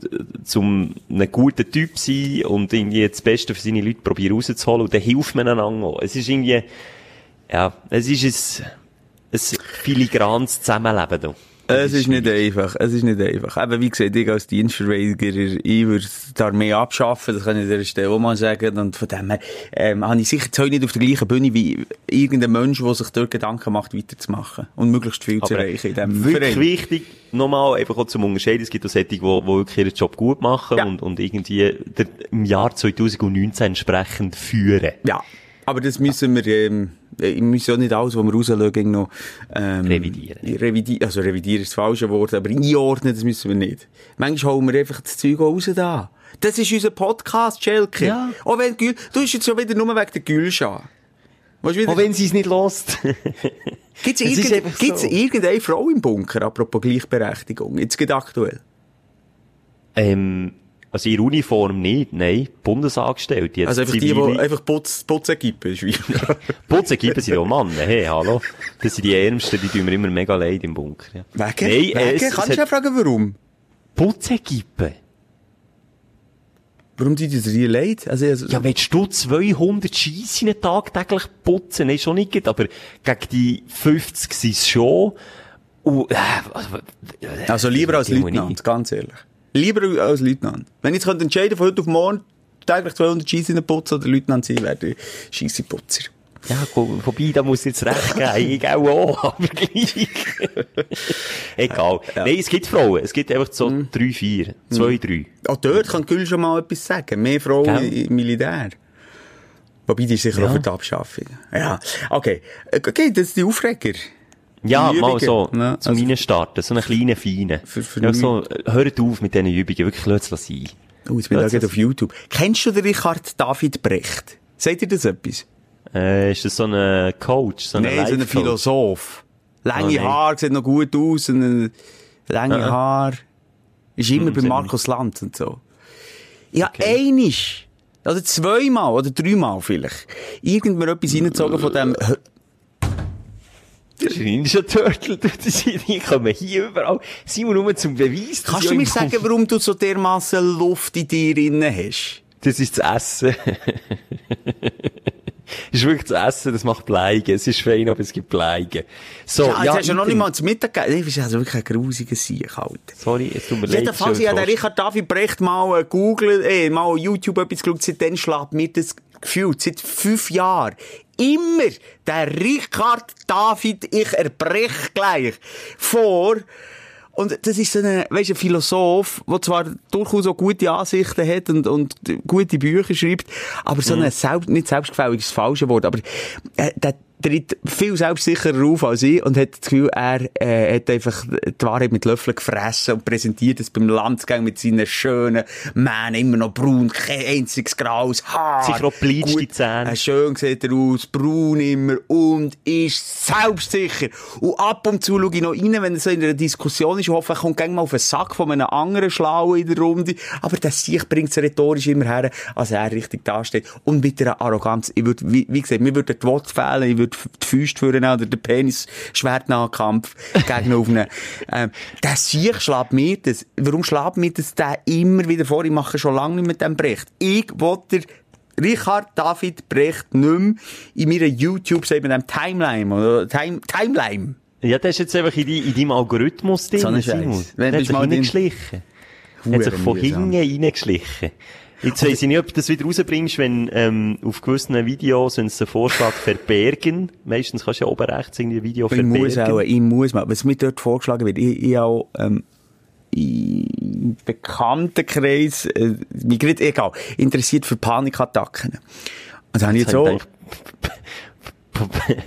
Speaker 4: zum einem guten Typ sein und irgendwie das Beste für seine Leute probieren rauszuholen und dann hilft man einander auch. Es ist irgendwie, ja, es ist ein, ein filigranes Zusammenleben da.
Speaker 1: Es ist nicht einfach. Es ist nicht einfach. Eben, wie gesagt, ich als Dienstverweigerer, ich würde die Armee abschaffen, das kann ich dieser Stelle auch mal sagen. Und von dem her, ähm, habe ich sicher heute nicht auf der gleichen Bühne wie irgendein Mensch, der sich dort Gedanken macht, weiterzumachen. Und möglichst viel zu
Speaker 4: Aber
Speaker 1: erreichen in diesem
Speaker 4: Wirklich
Speaker 1: Verein.
Speaker 4: wichtig, nochmal einfach auch zum Unterscheiden, es gibt auch solche, die, die wirklich ihren Job gut machen
Speaker 1: Ja.
Speaker 4: und, und irgendwie der, im Jahr 2019 entsprechend führen.
Speaker 1: Ja. Aber das müssen wir, ähm, müssen auch nicht alles, was wir rausschauen, noch, ähm,
Speaker 4: Revidieren.
Speaker 1: Revidi also revidieren ist das falsche Wort, aber einordnen, das müssen wir nicht. Manchmal holen wir einfach das Zeug raus da. Das ist unser Podcast, Schelke.
Speaker 4: Ja.
Speaker 1: Auch wenn Gül, du bist jetzt schon wieder nur wegen der Gülschan.
Speaker 4: Auch wenn sie es nicht lost.
Speaker 1: Gibt's,
Speaker 4: Es ist
Speaker 1: irgend,
Speaker 4: einfach so.
Speaker 1: gibt's irgendeine Frau im Bunker, apropos Gleichberechtigung? Jetzt geht aktuell.
Speaker 4: ähm, also in Uniform nicht, nein. Bundesangestellte. Jetzt
Speaker 1: Also einfach die,
Speaker 4: zivile-
Speaker 1: die einfach Putz, Putzen gibt,
Speaker 4: Putzegippen sind auch Mann. Hey, hallo. Das sind die Ärmsten, die tun mir immer mega leid im Bunker. Ja.
Speaker 1: Wegen?
Speaker 4: Nein, äh,
Speaker 1: Wegen?
Speaker 4: es,
Speaker 1: Kannst du
Speaker 4: hat
Speaker 1: fragen, warum?
Speaker 4: Putzegippen.
Speaker 1: Warum tut dir dir leid? Also, also,
Speaker 4: Ja, willst du 200 Scheisse tagtäglich putzen? Nein, schon nicht, aber gegen die 50 sind es schon. Und, äh, also,
Speaker 1: Also lieber als
Speaker 4: die
Speaker 1: Leutnant, ganz ehrlich. Lieber als Leutnant. Wenn ich jetzt könnte entscheiden von heute auf morgen täglich 200 Scheisse putzen oder Leutnant sein, wäre ich Scheisseputzer.
Speaker 4: Ja, go- wobei, da muss ich jetzt recht geben. Ich auch, aber gleich. Egal. Nein, es gibt Frauen. Es gibt einfach so drei, vier. Zwei, drei.
Speaker 1: Auch dort kann Gül schon mal etwas sagen. Mehr Frauen
Speaker 4: Gell?
Speaker 1: im Militär. Wobei, die ist sicher
Speaker 4: Ja.
Speaker 1: auch für die Abschaffung. Ja. Okay. Okay, das ist die Aufreger.
Speaker 4: Ja,
Speaker 1: Die
Speaker 4: mal
Speaker 1: Übungen,
Speaker 4: so,
Speaker 1: ne?
Speaker 4: zum
Speaker 1: Also-
Speaker 4: Reinstarten, so einen kleinen, feinen.
Speaker 1: Für- für
Speaker 4: ja, so, äh, hört auf mit diesen Übungen, wirklich, lasst es sein.
Speaker 1: Oh, jetzt bin ich
Speaker 4: Lass
Speaker 1: auf YouTube. Kennst du den Richard David Brecht? Sagt ihr das etwas?
Speaker 4: Äh, ist das so ein Coach, so ein
Speaker 1: Nein, so ein? Philosoph. Lange
Speaker 4: Oh.
Speaker 1: Haare, sieht noch gut aus. Und, äh, lange
Speaker 4: Ah, ah.
Speaker 1: Haare. Ist immer
Speaker 4: Hm,
Speaker 1: bei Markus Lanz und so. Ja, einisch. Oder zweimal, oder dreimal vielleicht. Irgend mir etwas reingezogen von dem,
Speaker 4: Der Ninja Turtle, sind- die kommen hier überall. Simon, nur zum Beweis.
Speaker 1: kannst du mir sagen, warum du so dermassen Luft in dir drin hast?
Speaker 4: Das ist das Essen. Das ist wirklich das Essen, das macht Bleigen. Es ist fein, aber es gibt Bleigen. So,
Speaker 1: ja, jetzt hast du ja noch nicht mal zu Mittag gegeben. Das ist also wirklich ein grusiger Sieg, Alter.
Speaker 4: Sorry, es tut mir leid.
Speaker 1: Jedenfalls, ich habe den. Richard David Brecht mal äh, googelt, eh, mal YouTube etwas geschaut, seitdem schlägt mir das Gefühl, seit fünf Jahren, immer der Richard David, ich erbrech gleich, vor, und das ist so ein, weißt, ein Philosoph, der zwar durchaus auch gute Ansichten hat und, und gute Bücher schreibt, aber so ein selbst, nicht selbstgefällig ist das falsche Wort, aber äh, der tritt viel selbstsicherer auf als ich und hat das Gefühl, er äh, hat einfach die Wahrheit mit Löffeln gefressen und präsentiert es beim Landsgang mit seinen schönen Mähnen, immer noch braun, kein einziges graues Haar.
Speaker 4: Sicher auch die Zähne.
Speaker 1: äh, schön sieht er aus, braun immer und ist selbstsicher. Und ab und zu schaue ich noch rein, wenn er so in einer Diskussion ist und hoffe, er kommt gleich mal auf den Sack von einem anderen Schlauen in der Runde. Aber der Sieg bringt es rhetorisch immer her, als er richtig dasteht. Und mit einer Arroganz. Ich würde, wie, wie gesagt, mir würde die Worte fehlen, ich würde die Füße führen oder den Penis Schwertnahkampf gegen aufnehmen. ähm, der Sieg schlägt mir das. Warum schlägt mir das der immer wieder vor? Ich mache schon lange nicht mit dem Brecht. Ich wollte Richard David Brecht nicht mehr in meiner YouTube, sagen wir dem Timeline, oder Time, Timeline.
Speaker 4: Ja, das ist jetzt einfach in, die, in deinem Algorithmus drin,
Speaker 1: So
Speaker 4: Simon.
Speaker 1: Wenn
Speaker 4: hat
Speaker 1: mal
Speaker 4: sich hineingeschlichen. Er hat sich von hinten reingeschlichen. Jetzt weiss ich nicht, ob du das wieder rausbringst, wenn ähm, auf gewissen Videos, wenn sie den Vorschlag verbergen, meistens kannst du ja oben rechts irgendwie ein Video
Speaker 1: Ich muss
Speaker 4: verbergen.
Speaker 1: auch, ich muss mal, was mir dort vorgeschlagen wird, ich, ich auch, ähm, im Bekanntenkreis, äh, mich gerade, egal, interessiert für Panikattacken. Und dann habe ich jetzt so,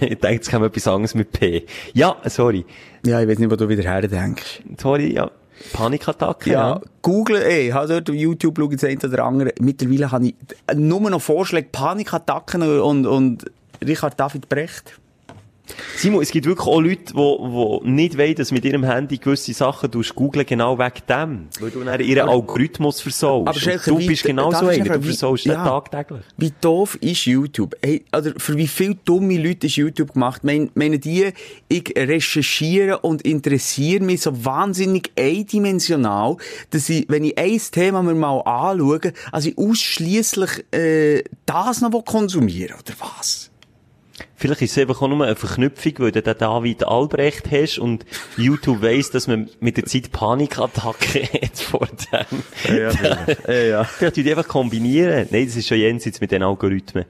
Speaker 4: ich denke, jetzt kommt etwas anderes mit P. Ja, sorry.
Speaker 1: ja, ich weiß nicht, wo du wieder her denkst.
Speaker 4: Sorry, ja. Panikattacke,
Speaker 1: Ja,
Speaker 4: ja.
Speaker 1: Google, ey, ich habe dort auf YouTube schaue jetzt ein oder andere. Mittlerweile habe ich nur noch Vorschläge, Panikattacken und, und Richard David Brecht.
Speaker 4: Simon, es gibt wirklich auch Leute, die, die nicht wollen, dass mit ihrem Handy gewisse Sachen googeln, genau wegen dem. Weil du dann ihren Algorithmus versaust.
Speaker 1: Aber
Speaker 4: du
Speaker 1: wie-
Speaker 4: bist genau so einer, du versaust
Speaker 1: ja.
Speaker 4: tagtäglich.
Speaker 1: Wie doof ist YouTube? Hey, oder für wie viele dumme Leute ist YouTube gemacht? Mein, meinen die, ich recherchiere und interessiere mich so wahnsinnig eindimensional, dass ich, wenn ich ein Thema mir mal anschaue, also ich ausschliesslich äh, das noch konsumieren oder was?
Speaker 4: Vielleicht ist es einfach auch nur eine Verknüpfung, weil du den David Albrecht hast und YouTube weiss, dass man mit der Zeit Panikattacke hat vor dem.
Speaker 1: Ja, ja, ja.
Speaker 4: Vielleicht die einfach kombinieren. Nein, das ist schon jenseits mit den Algorithmen.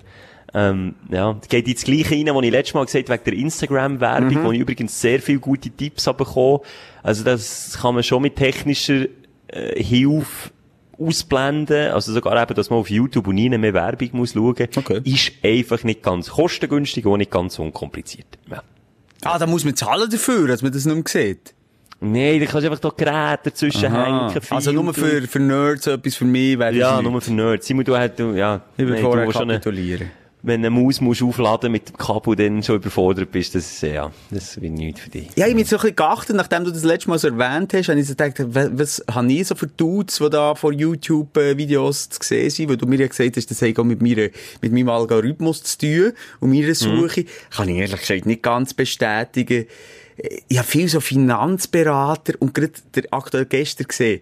Speaker 4: Ähm, ja, es geht ins Gleiche rein, was ich letztes Mal gesagt habe, wegen der Instagram-Werbung, wo ich übrigens sehr viele gute Tipps habe bekommen. Also das kann man schon mit technischer äh, Hilfe ausblenden. Also sogar eben, dass man auf YouTube und nie mehr Werbung muss schauen.
Speaker 1: Okay.
Speaker 4: Ist einfach nicht ganz kostengünstig und nicht ganz unkompliziert. Ja.
Speaker 1: Ah, da muss man zahlen dafür, dass man das nicht mehr sieht.
Speaker 4: Nein, da kannst du einfach da Geräte dazwischen
Speaker 1: Aha.
Speaker 4: hängen.
Speaker 1: Also nur für, für Nerds etwas, für mich wäre
Speaker 4: Ja, nur für Nerds. Simon, du hast, ja.
Speaker 1: Ich will
Speaker 4: nein,
Speaker 1: vorher kapitulieren.
Speaker 4: Wenn eine Maus musst aufladen mit dem Kabel, dann schon überfordert bist, das, äh, ja, das wird nichts für dich.
Speaker 1: Ja, ich habe mich so ein bisschen geachtet, nachdem du das letzte Mal so erwähnt hast, habe ich so gedacht, was, was habe ich so für Dudes, die da vor YouTube-Videos zu sehen sind, weil du mir ja gesagt hast, das hat auch mit, mir, mit meinem Algorithmus zu tun und meiner Suche. Kann ich ehrlich gesagt nicht ganz bestätigen. Ich habe viel so Finanzberater und gerade der aktuell gestern gesehen,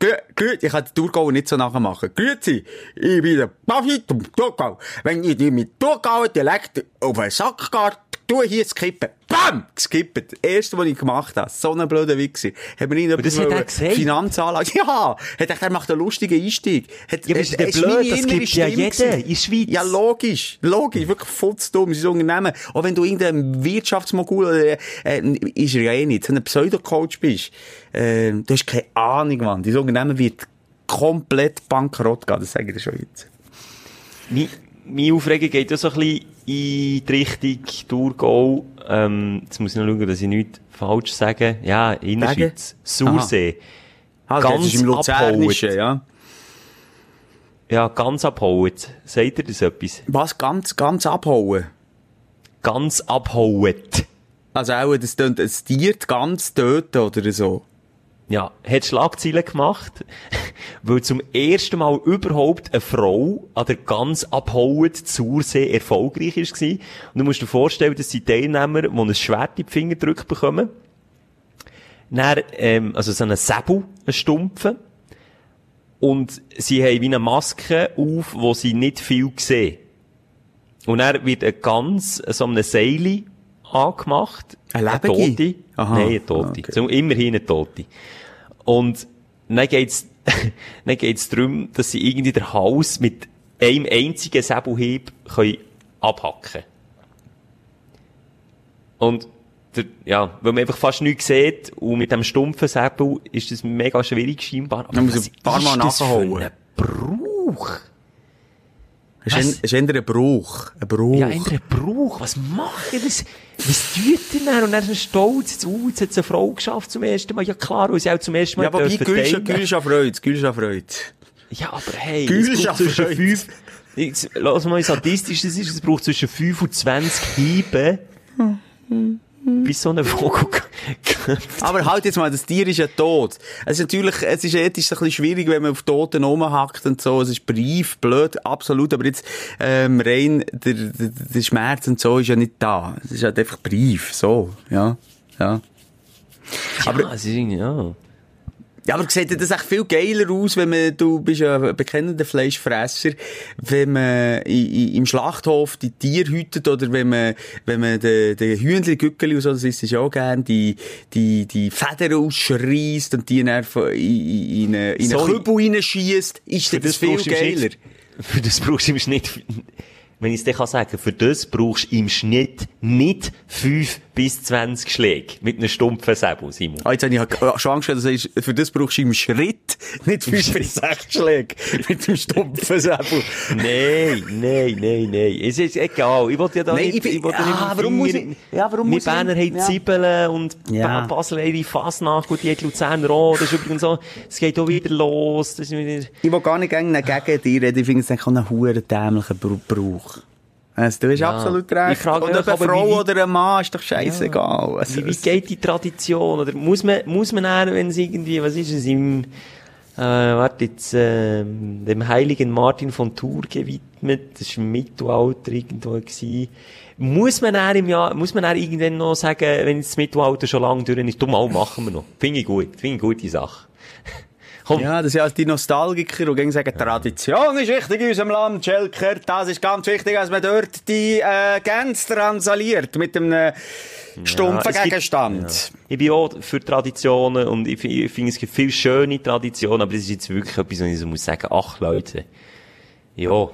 Speaker 1: Grüezi, ich kann den Thurgauer nicht so nachmachen. Grüezi, ich bin der David vom Thurgau. Wenn ich dir mit Thurgauer Dialekt auf den Sack gehe, tu hier skippen. Bam! Geskippt. Das erste, was ich gemacht habe. So ein blöder Wichser. Hat mir ihn
Speaker 4: das hat er
Speaker 1: wollen-
Speaker 4: gesagt?
Speaker 1: Finanzanlage. Ja! Hat gedacht, er macht einen lustigen Einstieg. Hat,
Speaker 4: Ja, aber ist blöd? Das gibt ja jeder in der Schweiz.
Speaker 1: Ja, logisch. Logisch. Wirklich futzdumm. Sein Unternehmen. Auch wenn du irgendein Wirtschaftsmogul oder, äh, ist er ja eh nicht, so ein Pseudocoach bist, äh, du hast keine Ahnung, Mann. Dein Unternehmen wird komplett bankrott gehen. Das sage ich dir schon jetzt.
Speaker 4: Meine, meine Aufregung geht ja so ein bisschen in die Richtung Thurgau. Ähm, jetzt muss ich noch schauen, dass ich nichts falsch sage. Ja, Innerschweiz. Sursee.
Speaker 1: Ah,
Speaker 4: Ganz
Speaker 1: das ist im Luzernischen,
Speaker 4: abgeholt.
Speaker 1: ja.
Speaker 4: Ja, ganz abhauen. Sagt ihr das etwas?
Speaker 1: Was? Ganz, ganz abhauen?
Speaker 4: Ganz abhauen.
Speaker 1: Also auch, das tönt, ein Tier ganz töten oder so.
Speaker 4: Ja, hat Schlagzeilen gemacht, weil zum ersten Mal überhaupt eine Frau an der ganz abhauend Zursee erfolgreich war. Und du musst dir vorstellen, dass die Teilnehmer, die ein Schwert in die Finger gedrückt bekommen, dann, ähm, also so einen Säbel, einen Stumpfen, und sie haben wie eine Maske auf, wo sie nicht viel sehen. Und dann wird ein ganz, so eine Seile angemacht.
Speaker 1: Eine
Speaker 4: Eine
Speaker 1: lebende?
Speaker 4: Tote.
Speaker 1: Aha.
Speaker 4: Nein, eine Tote.
Speaker 1: Okay.
Speaker 4: So, immerhin eine Tote. Und dann geht's, dann geht's darum, dass sie irgendwie den Hals mit einem einzigen Säbelhieb können abhacken Und, der, ja, weil man einfach fast nichts sieht, und mit dem stumpfen Säbel ist das mega schwierig scheinbar. Aber
Speaker 1: Man muss ein paar Mal
Speaker 4: ein Brauch?
Speaker 1: Es ist, ein, es ist ein Bruch. Ein Bruch.
Speaker 4: Ja, ein Brauch. Was macht ihr das? Was tut ihr denn? Und dann ist er stolz. Jetzt, uh, jetzt hat es eine Frau geschafft zum ersten Mal. Ja klar, weil sie auch zum ersten Mal
Speaker 1: ja, wobei,
Speaker 4: dürfen
Speaker 1: Gül ist ja-
Speaker 4: teilen.
Speaker 1: Gül ist ja Freude. Gül ist ja Freude.
Speaker 4: Ja, aber hey,
Speaker 1: Gül
Speaker 4: es
Speaker 1: ist
Speaker 4: braucht
Speaker 1: ja
Speaker 4: zwischen
Speaker 1: Freude.
Speaker 4: fünf, jetzt, lass mal, wie statistisch das ist, es braucht zwischen 5 und 20 Hiebe, bis so ein Vogel.
Speaker 1: Aber halt jetzt mal, das Tier ist ja tot. Es ist natürlich, es ist ethisch ein bisschen schwierig, wenn man auf Toten rumhackt und so. Es ist brief, blöd, absolut. Aber jetzt, ähm, rein, der, der, der Schmerz und so ist ja nicht da. Es ist halt einfach brief, so, ja, ja.
Speaker 4: Aber, ja, es ist irgendwie, ja.
Speaker 1: Ja, aber sieht das echt viel geiler aus, wenn man, du bist ja ein bekennender Fleischfresser, wenn man im Schlachthof die Tiere hütet oder wenn man, wenn man den, den Hühnchen, Gückeli und so, das ist ja auch gern, die, die, die Federn ausschreisst und die in, in, in einen. Kübel reinschießt, ist das,
Speaker 4: das
Speaker 1: viel geiler.
Speaker 4: Für das brauchst du Schnitt wenn ich es dir kann sagen, für das brauchst du im Schnitt nicht 5 bis 20 Schläge mit einem stumpfen Säbel, Simon.
Speaker 1: Ah, jetzt habe ich schon Angst, dass du sagst, für das brauchst du im Schritt nicht 5 bis 6 Schläge mit dem stumpfen Säbel.
Speaker 4: Nein, nein, nein, nein. Es ist egal. Ich wollte ja da
Speaker 1: Nein,
Speaker 4: nicht,
Speaker 1: ich
Speaker 4: ich wollte
Speaker 1: ah,
Speaker 4: nicht
Speaker 1: warum muss ich- ja, warum muss ich-
Speaker 4: Berner haben
Speaker 1: ja.
Speaker 4: Zwiebeln und
Speaker 1: Ja.
Speaker 4: Ba- Basel ihre Fasnacht, gut, die hat Luzerner auch. Das ist übrigens so, es geht auch wieder los. Das ist wieder,
Speaker 1: Ich will gar nicht gegen, gegen dich reden, ich finde es eigentlich einen huren dämlichen Br- Brauch. Also, du hast
Speaker 4: Ja.
Speaker 1: absolut
Speaker 4: Ich
Speaker 1: recht.
Speaker 4: frage
Speaker 1: Und
Speaker 4: mich
Speaker 1: ob eine Frau
Speaker 4: wie-
Speaker 1: oder ein Mann ist doch scheißegal. Also,
Speaker 4: wie, wie geht die Tradition? Oder muss man, muss man dann, wenn es irgendwie, was ist es, im, äh, warte jetzt, ähm, dem heiligen Martin von Tours gewidmet, das war im Mittelalter irgendwo gewesen. Muss man dann im Jahr, muss man dann irgendwann noch sagen, wenn das Mittelalter schon lange durch ist, du mal machen wir noch. Finde ich gut, finde ich eine gute Sache. Komm,
Speaker 1: Ja, das sind ja die Nostalgiker, die gegen sagen, Tradition ist wichtig in unserem Land, Schelker. Das ist ganz wichtig, dass man dort die äh, Gänse transaliert mit einem stumpfen
Speaker 4: es gibt-
Speaker 1: Gegenstand.
Speaker 4: Ich bin auch für Traditionen und ich, ich finde, es gibt viele schöne Traditionen, aber das ist jetzt wirklich etwas, wo ich muss sagen, ach Leute, ja,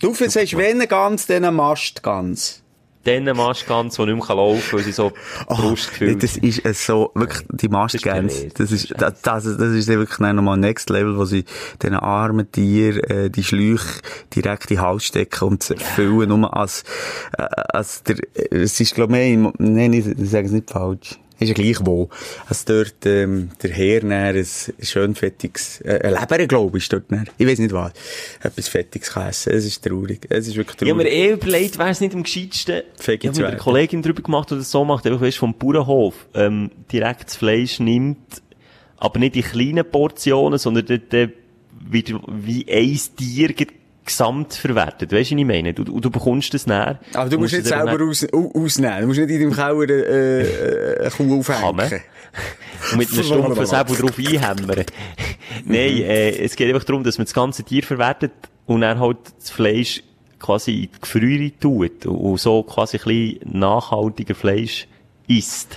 Speaker 1: Du sagst, wenn ganz, dann ein Mastgans.
Speaker 4: Denen machst du ganz, die nicht mehr laufen kann, weil sie so Brustgefühl
Speaker 1: Oh, das ist äh, so, wirklich, die Mastgans, das ist, das, das, das ist wirklich dann nochmal Next Level, wo sie diesen armen Tieren, äh, die Schläuche direkt in den Hals stecken und sie füllen, nur als, äh, als der, es ist, glaube ich, nein, ich, ich sage es nicht falsch. Ist ja gleich wo. Als dort, ähm, der Herr näher ein schön fettiges, äh, ein Leber, glaube ich, ist dort näher. Ich weiß nicht was. Etwas fettiges kann essen. Es ist traurig. Es ist wirklich
Speaker 4: Ich habe mir
Speaker 1: traurig.
Speaker 4: eh überlegt, wäre es nicht am gescheitsten,
Speaker 1: Fake
Speaker 4: ich habe mit einer. Kollegin drüber gemacht, die das so macht, einfach weißt, vom Bauernhof, ähm, direkt das Fleisch nimmt, aber nicht in kleinen Portionen, sondern dort, äh, wieder wie ein Tier gesamt verwertet. Weißt du, was ich meine? Du, du, bekommst das näher.
Speaker 1: Aber du musst nicht
Speaker 4: es eben
Speaker 1: selber aus, au- ausnehmen. Du musst nicht in deinem Keller äh, äh, eine Kuh
Speaker 4: Kann man.
Speaker 1: aufhängen.
Speaker 4: Und mit einem stumpfen Säbel drauf einhämmern. Nein, äh, es geht einfach darum, dass man das ganze Tier verwertet und dann halt das Fleisch quasi in die Gefriere tut und so quasi ein bisschen nachhaltiger Fleisch isst.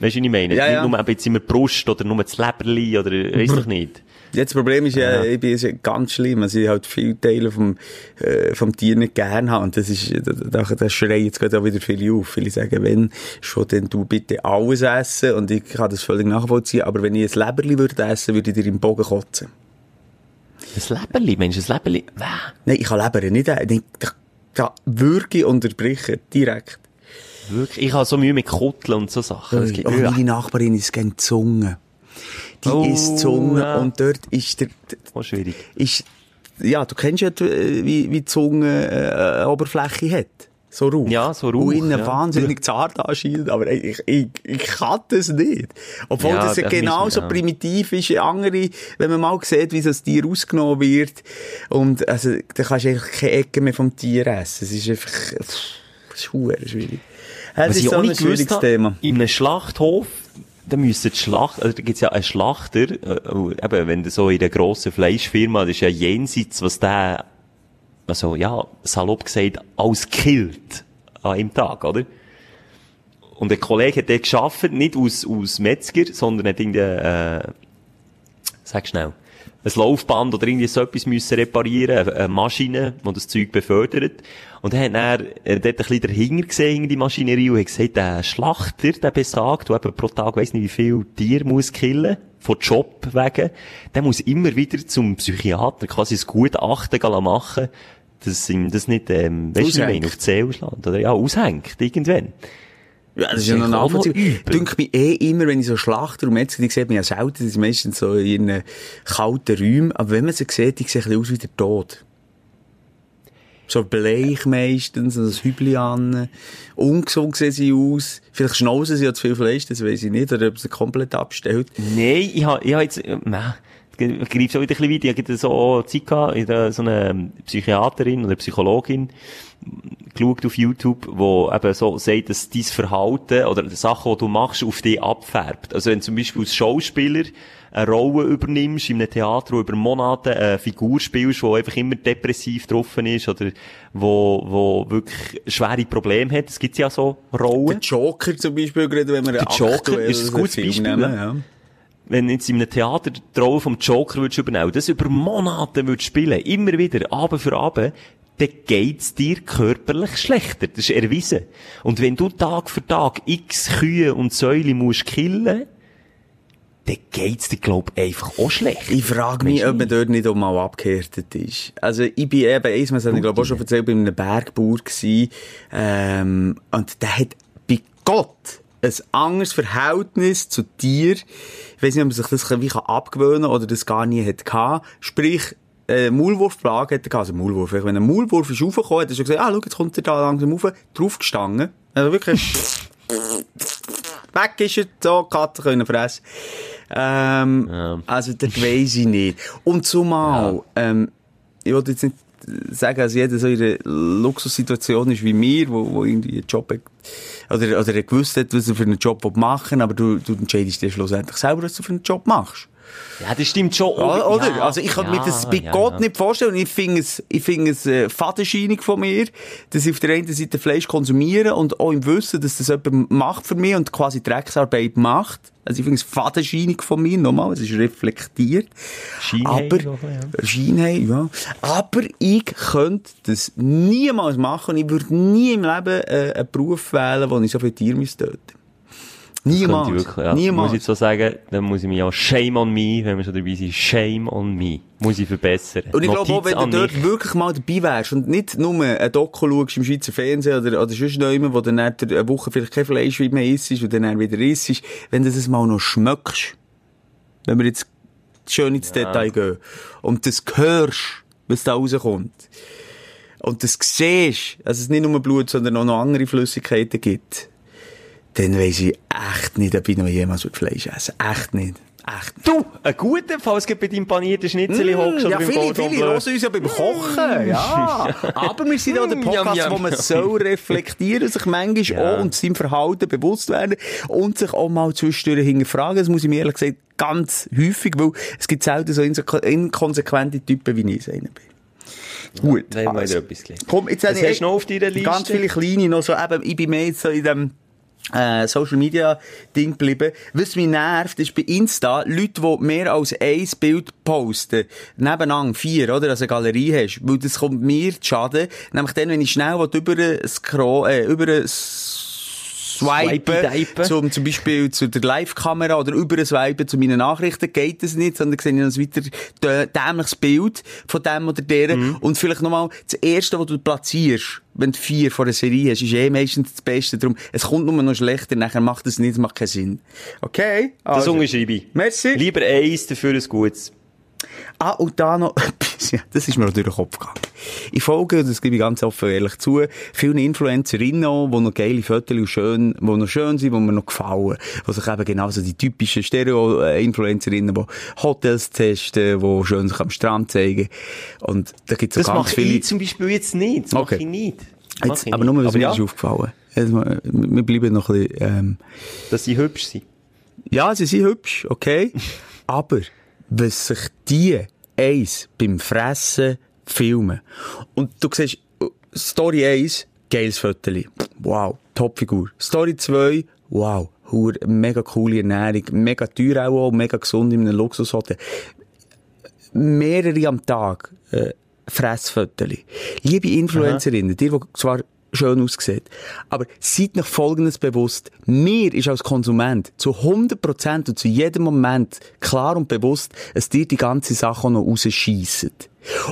Speaker 4: Weißt du, was ich meine?
Speaker 1: Ja, ja.
Speaker 4: Nicht nur eben jetzt immer Brust oder nur das Leberli oder weiss doch nicht.
Speaker 1: Jetzt, das Problem ist ja, ich bin ist ja ganz schlimm. Also, ich halt viele Teile vom, äh, vom Tier nicht gern habe. Und das ist, da, da, schreien jetzt gerade auch wieder viele auf. Viele sagen, wenn schon, dann du bitte alles essen. Und ich kann das völlig nachvollziehen. Aber wenn ich ein Leberli würde essen, würde ich dir im Bogen kotzen.
Speaker 4: Ein Leberli, Mensch, ein Leberli. Wäh.
Speaker 1: Nein, ich kann Leber nicht essen. Ich, da, da wirklich unterbrechen. Direkt.
Speaker 4: Wirklich. Ich habe so Mühe mit Kutteln und so Sachen. Geht
Speaker 1: oh,
Speaker 4: ja.
Speaker 1: meine Nachbarin ist gerne Zunge. Die
Speaker 4: Oh,
Speaker 1: isst Zunge
Speaker 4: ja.
Speaker 1: und dort ist der,
Speaker 4: auch schwierig.
Speaker 1: ist, ja, du kennst ja, die- wie, wie die Zunge äh, Oberfläche hat. So Rauch.
Speaker 4: Ja, so Rauch,
Speaker 1: Und innen
Speaker 4: ja.
Speaker 1: wahnsinnig zart anscheint, aber ich, ich, ich kann das nicht. Obwohl
Speaker 4: Ja,
Speaker 1: das
Speaker 4: das
Speaker 1: genauso
Speaker 4: ja.
Speaker 1: primitiv ist wie andere, wenn man mal sieht, wie so ein Tier ausgenommen wird. Und, also, da kannst du eigentlich keine Ecke mehr vom Tier essen. Es ist einfach, pff, das ist schwierig. Es ist so
Speaker 4: auch
Speaker 1: ein schwieriges Thema.
Speaker 4: in einem Schlachthof, da müssen die Schlacht, also da gibt's ja einen Schlachter, äh, eben, wenn du so in der grossen Fleischfirma, das ist ja jenseits, was der, also, ja, salopp gesagt, alles killt an einem Tag, oder? Und ein Kollege hat dort geschafft, nicht aus, aus Metzger, sondern hat irgendwie, äh, sag schnell, ein Laufband oder irgendwie so etwas müssen reparieren, eine Maschine, die das Zeug befördert. Und er hat dann äh, dort ein bisschen dahinter gesehen, in die Maschinerie, und hat gesagt, der Schlachter, der besagt, der eben pro Tag weiss nicht, wie viel Tier muss killen, von Job wegen, der muss immer wieder zum Psychiater quasi ein Gutachten machen, dass ihm das nicht, ähm, weißt du, ich meine, auf die Seele schlägt, oder? Ja, aushängt, irgendwann.
Speaker 1: Ja, das ist ja noch nachvollziehbar.
Speaker 4: übel.
Speaker 1: Dünkt mich eh immer, wenn ich so Schlachter und Metzger, die sieht man ja selten, die sind meistens so in ihren kalten Räumen, aber wenn man sie sieht, die sehen ein bisschen aus wie der Tod. So bleich meistens, ein Hübli an. Ungesund sehen sie aus. Vielleicht schnauzen sie ja zu viel Fleisch, das weiß ich nicht, oder ob sie komplett abstellt.
Speaker 4: Nein, ich habe, ich habe jetzt, äh, nein, ich greife schon wieder ein bisschen weit. Ich habe so Zeit gehabt, so eine Psychiaterin oder Psychologin geschaut auf YouTube, wo eben so sagt, dass dein Verhalten oder die Sachen, die du machst, auf dich abfärbt. Also wenn zum Beispiel als Schauspieler eine Rolle übernimmst in einem Theater, wo über Monate eine Figur spielst, die einfach immer depressiv getroffen ist oder wo, wo wirklich schwere Probleme hat. Es gibt ja so Rollen.
Speaker 1: Der Joker zum Beispiel, gerade wenn wir
Speaker 4: Der Joker ist ein gutes
Speaker 1: Film
Speaker 4: Beispiel,
Speaker 1: nehmen,
Speaker 4: ja. wenn jetzt in einem Theater die Rolle vom Joker würdest übernehmen, das über Monate würdest spielen, immer wieder, Abend für Abend, dann geht's dir körperlich schlechter. Das ist erwiesen. Und wenn du Tag für Tag x Kühe und Säule musst killen, dann geht's dir, glaub einfach auch schlecht.
Speaker 1: Ich frage mich, ob man dort nicht auch mal abgehärtet ist. Also, ich bin eben, eins, das habe ich glaube auch schon erzählt, bei einem Bergbauer gewesen, ähm, und der hat bei Gott ein anderes Verhältnis zu dir. Ich weiß nicht, ob man sich das wie abgewöhnen kann oder das gar nie hat gehabt. Sprich, äh, Maulwurfplage hat er. Also Maulwurf. Wenn ein Maulwurf ist raufgekommen, hat er schon gesagt, ah, schau, jetzt kommt er da langsam rauf, draufgestanden. Also wirklich, weg ist er, so, die Katzen können fressen. Ähm,
Speaker 4: Ja.
Speaker 1: also, das weiss ich nicht. Und zumal, ähm, ich wollte jetzt nicht sagen, dass jeder so in einer Luxussituation ist wie mir, wo, wo irgendwie einen Job hat, oder, oder er gewusst hat, was er für einen Job machen will, aber du, du entscheidest dir schlussendlich selber, was du für einen Job machst.
Speaker 4: Ja, das stimmt schon.
Speaker 1: Oder? oder?
Speaker 4: Ja,
Speaker 1: also ich kann mir das
Speaker 4: ja,
Speaker 1: bei
Speaker 4: ja,
Speaker 1: Gott
Speaker 4: ja.
Speaker 1: nicht vorstellen. Und ich finde es, ich finde es äh, Fadenscheinig von mir, dass ich auf der einen Seite Fleisch konsumiere und auch im Wissen, dass das jemand macht für mich und quasi Drecksarbeit macht. Also ich finde es Fadenscheinig von mir, nochmal, es ist reflektiert.
Speaker 4: Scheinheilig
Speaker 1: Aber,
Speaker 4: ja.
Speaker 1: Scheinheilig, ja. Aber ich könnte das niemals machen ich würde nie im Leben äh, einen Beruf wählen, wo ich so viele Tiere müsste töten Niemals.
Speaker 4: Ich wirklich, ja.
Speaker 1: Niemals.
Speaker 4: Muss ich so sagen, dann muss ich mich auch shame on me, wenn wir schon dabei sind, shame on me. Muss ich verbessern.
Speaker 1: Und ich glaube auch, wenn du dort
Speaker 4: mich.
Speaker 1: wirklich mal dabei wärst und nicht nur ein Doku schaust im Schweizer Fernsehen oder, oder sonst noch immer, wo dann nach einer Woche vielleicht kein Fleisch mehr isst und dann, wieder isst, wenn du das mal noch schmeckst, wenn wir jetzt schön ins Detail gehen, und das hörst, was da rauskommt, und das siehst, dass es nicht nur Blut, sondern auch noch andere Flüssigkeiten gibt, dann weiss ich echt nicht, ob ich noch jemals Fleisch essen Echt nicht. Echt nicht.
Speaker 4: Du, ein guter, falls du bei deinem panierten Schnitzel hockst
Speaker 1: Mm, ja,
Speaker 4: oder beim
Speaker 1: viele, viele hören uns ja beim Kochen, ja. Aber wir sind auch der
Speaker 4: Mm,
Speaker 1: Podcast,
Speaker 4: yum, yum.
Speaker 1: wo man soll reflektieren, sich manchmal
Speaker 4: Ja.
Speaker 1: auch und seinem Verhalten bewusst werden und sich auch mal zwischendurch hinterfragen. Das muss ich mir ehrlich gesagt ganz häufig, weil es gibt selten so inkonsequente Typen, wie ich es einer bin. Gut.
Speaker 4: Mal
Speaker 1: also. Komm, jetzt ich
Speaker 4: hast du noch auf deiner Liste?
Speaker 1: Ganz viele kleine noch so, eben, ich bin mehr jetzt so in dem, äh, Social Media Ding geblieben. Was mich nervt, ist bei Insta Leute, die mehr als ein Bild posten. Nebeneinander vier, oder? Also eine Galerie hast. Weil das kommt mir zu Schaden. Nämlich dann, wenn ich schnell über scroll, äh, über swipen, zum, zum Beispiel zu der Live-Kamera oder über swipen zu meinen Nachrichten, geht das nicht, sondern sehe ich noch ein weiter dä- dämliches Bild von dem oder der.
Speaker 4: Mhm.
Speaker 1: Und vielleicht nochmal das erste, was du platzierst, wenn du vier von einer Serie hast, ist eh meistens das Beste. Darum, es kommt nur noch schlechter, nachher macht es nicht, macht keinen Sinn. Okay?
Speaker 4: Das
Speaker 1: Also.
Speaker 4: unterschreibe ich.
Speaker 1: Merci.
Speaker 4: Lieber eins, dafür ein gutes.
Speaker 1: Ah, und da noch etwas, ja, das ist mir noch durch den Kopf gegangen. Ich folge, das gebe ich ganz offen ehrlich zu, vielen Influencerinnen auch, die noch geile Fotos und schön, die noch schön sind, die mir noch gefallen. Die sich eben genauso die typischen Stereo-Influencerinnen, die Hotels testen, die schön sich am Strand zeigen. Und da gibt es
Speaker 4: Das
Speaker 1: ganz
Speaker 4: mache
Speaker 1: viele...
Speaker 4: ich zum Beispiel jetzt nicht. Das
Speaker 1: Okay.
Speaker 4: mache ich nicht. Das mache
Speaker 1: Jetzt, aber nur, was mir
Speaker 4: ja,
Speaker 1: ist aufgefallen. Mal, Wir bleiben noch ein bisschen, ähm,
Speaker 4: dass sie hübsch sind.
Speaker 1: ja, sie sind hübsch, okay. Aber, was sich die eins beim Fressen filmen. Und du siehst, äh, Story 1, geiles Fotoli. Wow, Topfigur. Story 2, wow, hure, mega coole Ernährung, mega teuer auch, mega gesund in einem Luxushotel. Mehrere am Tag, äh, Fressfotoli. Liebe Influencerinnen, die, die zwar schön aussieht. Aber seid euch Folgendes bewusst. Mir ist als Konsument zu 100% und zu jedem Moment klar und bewusst, dass dir die ganze Sache auch noch rausschiessen.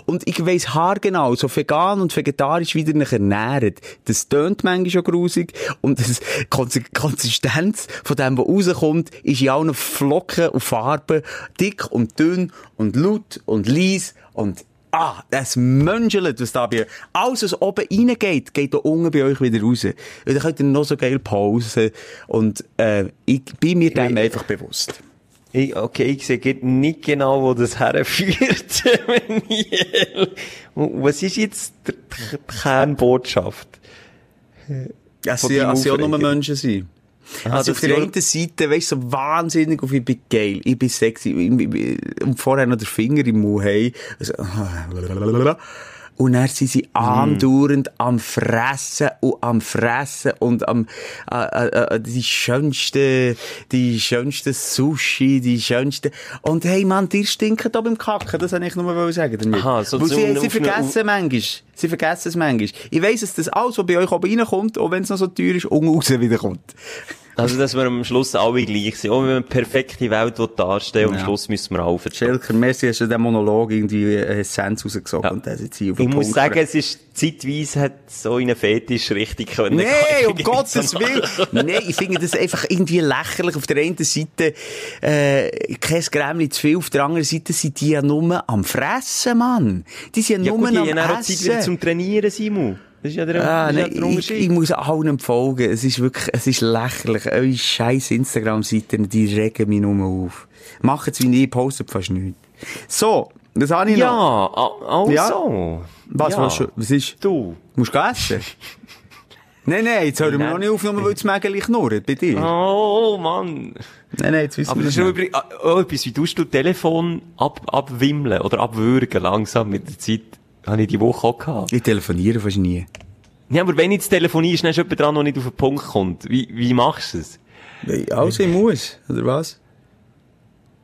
Speaker 1: Und ich weiss haargenau, so vegan und vegetarisch wie ihr euch ernährt, das tönt manchmal schon grusig und das Konsi- Konsistenz von dem, was rauskommt, ist in allen Flocken und Farben dick und dünn und laut und leis und Ah, das Mönchelt, was da bei Alles, was oben reingeht, geht da unten bei euch wieder raus. Und dann könnt ihr noch so geil pausen. Und, äh, ich bin mir dem einfach bewusst.
Speaker 4: Ich, okay, ich sehe nicht genau, wo das herführt. Was ist jetzt die, Kernbotschaft?
Speaker 1: Ja,
Speaker 4: deinem
Speaker 1: sie auch nur. Menschen sind.
Speaker 4: Aha,
Speaker 1: also auf der einen Seite, weißt du, so wahnsinnig auf ich bin geil, ich bin sexy, ich- ich- und vorher noch der Finger im Mund haben. Also, Und dann sind sie andauernd am Fressen und am Fressen und am, äh, äh, äh, die schönsten, die schönsten Sushi, die schönsten, und hey Mann, die stinken da beim Kacken, das wollte ich nur mal sagen damit.
Speaker 4: Aha, so
Speaker 1: Weil sie, sie
Speaker 4: eine-
Speaker 1: vergessen manchmal, sie vergessen es manchmal. Ich weiss, dass das alles, was bei euch oben reinkommt, auch wenn es noch so teuer ist, unten raus wieder kommt.
Speaker 4: Also, dass wir am Schluss alle gleich sind. Auch wenn wir eine perfekte Welt darstellen will, am
Speaker 1: Ja.
Speaker 4: Schluss müssen wir verstehen.
Speaker 1: Schelker, merci, hast du den Monolog irgendwie eine Essenz rausgesogen
Speaker 4: Ja.
Speaker 1: und das jetzt hier auf
Speaker 4: Ich muss
Speaker 1: Punkt
Speaker 4: sagen, es ist, zeitweise hat so in einen Fetisch richtig können.
Speaker 1: Nee, um. Gottes Willen. Nee, ich finde das einfach irgendwie lächerlich. Auf der einen Seite, äh, kein Grämli zu viel, auf der anderen Seite sind die ja nur am Fressen, Mann. Die sind ja,
Speaker 4: Ja,
Speaker 1: nur
Speaker 4: gut, die
Speaker 1: am
Speaker 4: haben auch Zeit
Speaker 1: Essen.
Speaker 4: zum Trainieren, Simon. Das ist ja der,
Speaker 1: Ah,
Speaker 4: das ist ja
Speaker 1: nee,
Speaker 4: der
Speaker 1: ich,
Speaker 4: Unterschied.
Speaker 1: ich muss allen folgen. Es ist wirklich, es ist lächerlich. Eure scheiß Instagram-Seiten, die regen mich nur auf. Macht's wie ich, postet fast nichts. So, das habe ich
Speaker 4: ja,
Speaker 1: noch.
Speaker 4: a- also.
Speaker 1: Was,
Speaker 4: ja.
Speaker 1: was, was ist?
Speaker 4: Du.
Speaker 1: Musst du essen? nein, nein, jetzt hören wir noch nicht auf, nur weil das Mägeli knurrt bei dir.
Speaker 4: Oh, Mann.
Speaker 1: Nein, nein, jetzt wissen
Speaker 4: Aber
Speaker 1: wir
Speaker 4: das ist übrigens auch etwas, wie tust du Telefon ab, abwimmeln oder abwürgen langsam mit der Zeit. Habe ich die Woche auch gehabt.
Speaker 1: Ich telefoniere fast nie.
Speaker 4: Ja, aber wenn jetzt telefonierst, dann ist jemand dran, der nicht auf den Punkt kommt. Wie, wie machst du es?
Speaker 1: Also, ich muss, oder was?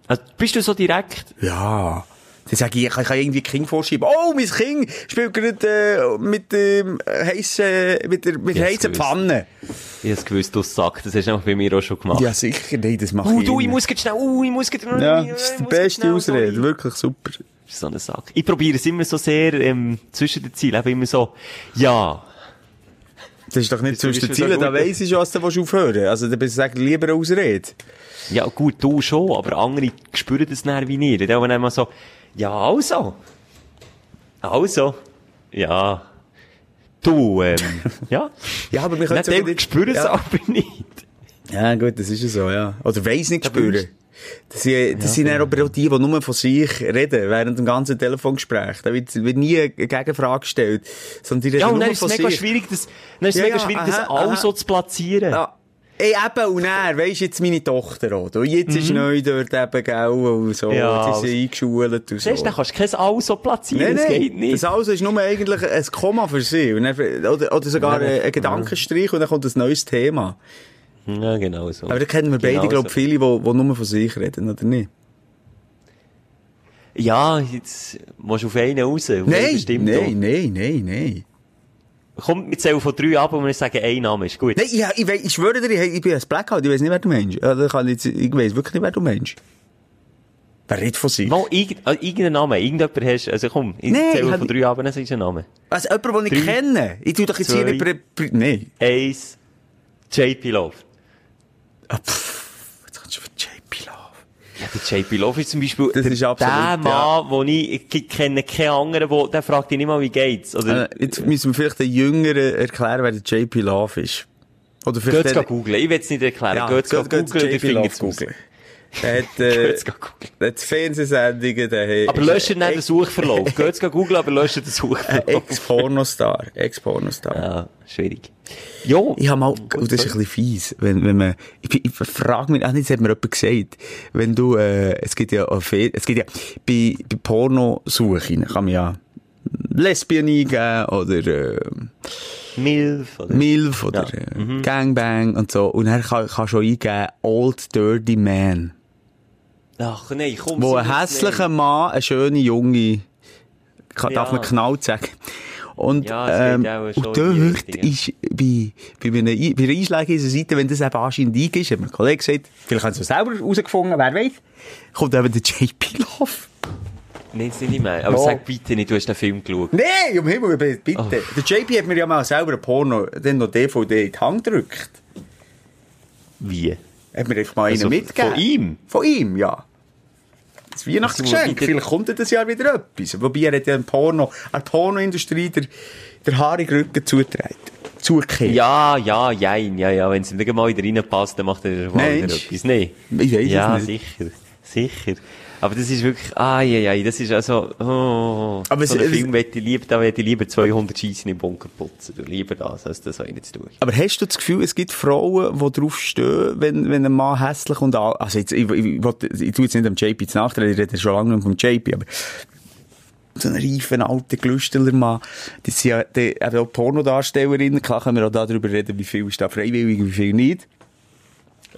Speaker 4: Also, bist du so direkt?
Speaker 1: Ja. Dann sage ich, ich kann irgendwie Kind vorschieben. Oh, mein Kind spielt gerade äh, mit dem äh, heissen, mit der, mit
Speaker 4: Ja, gewusst.
Speaker 1: Pfanne.
Speaker 4: Ich hab's gewusst, du Sack. Das hast du einfach bei mir auch schon gemacht.
Speaker 1: Ja, sicher, nein, das mache
Speaker 4: Uh,
Speaker 1: ich
Speaker 4: du, ich muss jetzt schnell, uh, ich muss jetzt,
Speaker 1: Ja,
Speaker 4: ich
Speaker 1: das ist die beste
Speaker 4: schnell,
Speaker 1: Ausrede.
Speaker 4: sorry.
Speaker 1: Wirklich super.
Speaker 4: Das ist so ein Sack. Ich probiere es immer so sehr, ähm, zwischen den Zielen. Eben immer so, ja.
Speaker 1: Das ist doch nicht zwischen den
Speaker 4: so
Speaker 1: Zielen, da weiss ich schon, was du aufhören Also, dann bist du lieber eine Ausrede.
Speaker 4: Ja, gut, du schon, aber andere spüren das dann wie nicht. Wir immer so, ja, also. Also. Ja. Du, ähm, ja.
Speaker 1: Ja, aber wir können
Speaker 4: Dann die spüren es
Speaker 1: ja.
Speaker 4: aber nicht.
Speaker 1: Ja, gut, das ist ja so, ja. Oder weiss nicht spüren. Das sind, das sind dann aber auch die, die nur von sich reden, während dem ganzen Telefongespräch. Da wird, wird nie eine Gegenfrage gestellt. Sondern die reden
Speaker 4: Ja, und
Speaker 1: nur
Speaker 4: dann ist es mega schwierig, das, dann ist es
Speaker 1: Ja,
Speaker 4: mega
Speaker 1: ja,
Speaker 4: schwierig, das
Speaker 1: aha,
Speaker 4: also
Speaker 1: aha.
Speaker 4: zu platzieren.
Speaker 1: Ja. Ey, eben, und er, weisst jetzt meine Tochter auch. Und jetzt ist neu dort eben, gell, und so.
Speaker 4: Mhm. Ja,
Speaker 1: jetzt ist sie eingeschult und so.
Speaker 4: Siehst dann kannst du kein also platzieren,
Speaker 1: Nein,
Speaker 4: das
Speaker 1: nein,
Speaker 4: geht nicht.
Speaker 1: das alles ist nur eigentlich ein Komma für sie. Dann, oder, oder sogar ein, ein Gedankenstrich und dann kommt ein neues Thema.
Speaker 4: Ja, genau so.
Speaker 1: Aber da kennen wir beide,
Speaker 4: Genau
Speaker 1: glaube ich,
Speaker 4: so.
Speaker 1: viele, die, die nur von sich reden, oder nicht?
Speaker 4: Ja, jetzt musst du auf einen raus. Auf einen bestimmt
Speaker 1: nein, nein, nein, nein.
Speaker 4: Komm, wir zählen von drei ab und wir sagen, ein Name ist gut.
Speaker 1: Nein, ich, ich, ich schwöre dir, ich, ich bin ein Blackout, ich weiß nicht, wer du meinst. Ja, da kann ich, jetzt- ich weiß wirklich nicht, wer du meinst. Wer redet von sich?
Speaker 4: Mal irgend, äh, irgendeinen Namen, irgendjemand hast, also komm, ich
Speaker 1: Nee, ich
Speaker 4: zähle von drei ab, dann sagst du einen Namen.
Speaker 1: Also jemand, den ich
Speaker 4: Drei,
Speaker 1: kenne. Ich tu doch jetzt hier
Speaker 4: zwei.
Speaker 1: nicht... Prä, prä, nein.
Speaker 4: Eins, JP Love.
Speaker 1: Ah, pff, jetzt kannst du von JP Love.
Speaker 4: Ja, der JP Love ist zum Beispiel
Speaker 1: Das
Speaker 4: der,
Speaker 1: ist absolut,
Speaker 4: der
Speaker 1: ja.
Speaker 4: Mann, wo ich, ich kenne keinen anderen, wo, der fragt dich nicht mal, wie geht's. Oder,
Speaker 1: Äh, jetzt müssen wir vielleicht den Jüngeren erklären, wer der JP Love ist. Oder vielleicht...
Speaker 4: geht's
Speaker 1: der-
Speaker 4: go googlen. Ich will es nicht erklären.
Speaker 1: Ja,
Speaker 4: geht's go
Speaker 1: geht- geht
Speaker 4: googlen, ich
Speaker 1: JP
Speaker 4: finde
Speaker 1: Love
Speaker 4: es raus.
Speaker 1: Er hat, äh, er hat Fernsehsendungen, der hat...
Speaker 4: Aber löscht nicht den Suchverlauf. Geht's go googlen, aber löscht den Suchverlauf.
Speaker 1: Ex-Pornostar. Ex-Pornostar.
Speaker 4: Ja, schwierig. Jo.
Speaker 1: Ich habe mal, und das ist ein bisschen fies, wenn, wenn man, ich, ich frage mich, ach, das hat mir jemand gesagt, wenn du, äh, es gibt ja, auf es gibt ja, bei, bei Pornosuche kann man ja Lesbien eingeben oder, äh,
Speaker 4: Milf, oder?
Speaker 1: Milf oder
Speaker 4: Ja.
Speaker 1: äh, Gangbang und so. Und dann kann, kann schon eingeben Old Dirty Man.
Speaker 4: Ach, nein, komm.
Speaker 1: Wo ein hässlicher. Mann, eine schöne junge, kann,
Speaker 4: Ja.
Speaker 1: darf man knallt sagen. Und,
Speaker 4: Ja,
Speaker 1: ähm, und
Speaker 4: in
Speaker 1: dort ist, bei, bei, einer, bei einer Einschläge dieser Seite, wenn das eben anscheinend ist, hat mir ein Kollege gesagt, vielleicht haben sie es selber herausgefunden, wer weiß, kommt eben der JP Love.
Speaker 4: Nein, das nicht mehr. Aber
Speaker 1: Ja.
Speaker 4: sag bitte nicht, du hast den Film geschaut.
Speaker 1: Nein, um Himmel, bitte.
Speaker 4: Oh.
Speaker 1: Der JP hat mir ja mal selber ein Porno, dann noch DVD in die Hand gedrückt.
Speaker 4: Wie?
Speaker 1: Hat mir einfach mal
Speaker 4: Also
Speaker 1: einen mitgegeben.
Speaker 4: von ihm?
Speaker 1: Von ihm, ja. Das Weihnachtsgeschenk. Vielleicht kommt ja das Jahr wieder etwas. Wobei er hat ja Porno, an der Pornoindustrie der, der haarig Rücken zugetragen. Zugekehrt.
Speaker 4: Ja, ja, jein, ja, ja. Wenn es nicht mal wieder reinpasst, dann macht er wieder etwas. Nein.
Speaker 1: Ich es
Speaker 4: Ja,
Speaker 1: nicht.
Speaker 4: sicher. Sicher. Aber das ist wirklich, ah, ja, ja, das ist also, oh,
Speaker 1: Aber
Speaker 4: so
Speaker 1: es-
Speaker 4: einen Film möchte ich lieber, da möchte ich lieber 200 Scheissen im Bunker putzen. Du, lieber das, als das eine zu tun.
Speaker 1: Aber hast du das Gefühl, es gibt Frauen, die drauf stehen, wenn, wenn ein Mann hässlich und all, also jetzt, ich, ich, ich, ich tue jetzt nicht am JP zu nachtreten, ich rede schon lange nicht vom JP, aber so ein reifen alter Glüsteler Mann. Das sind ja die, eben auch Pornodarstellerinnen. Klar können wir auch darüber reden, wie viel ist da freiwillig, wie viel nicht.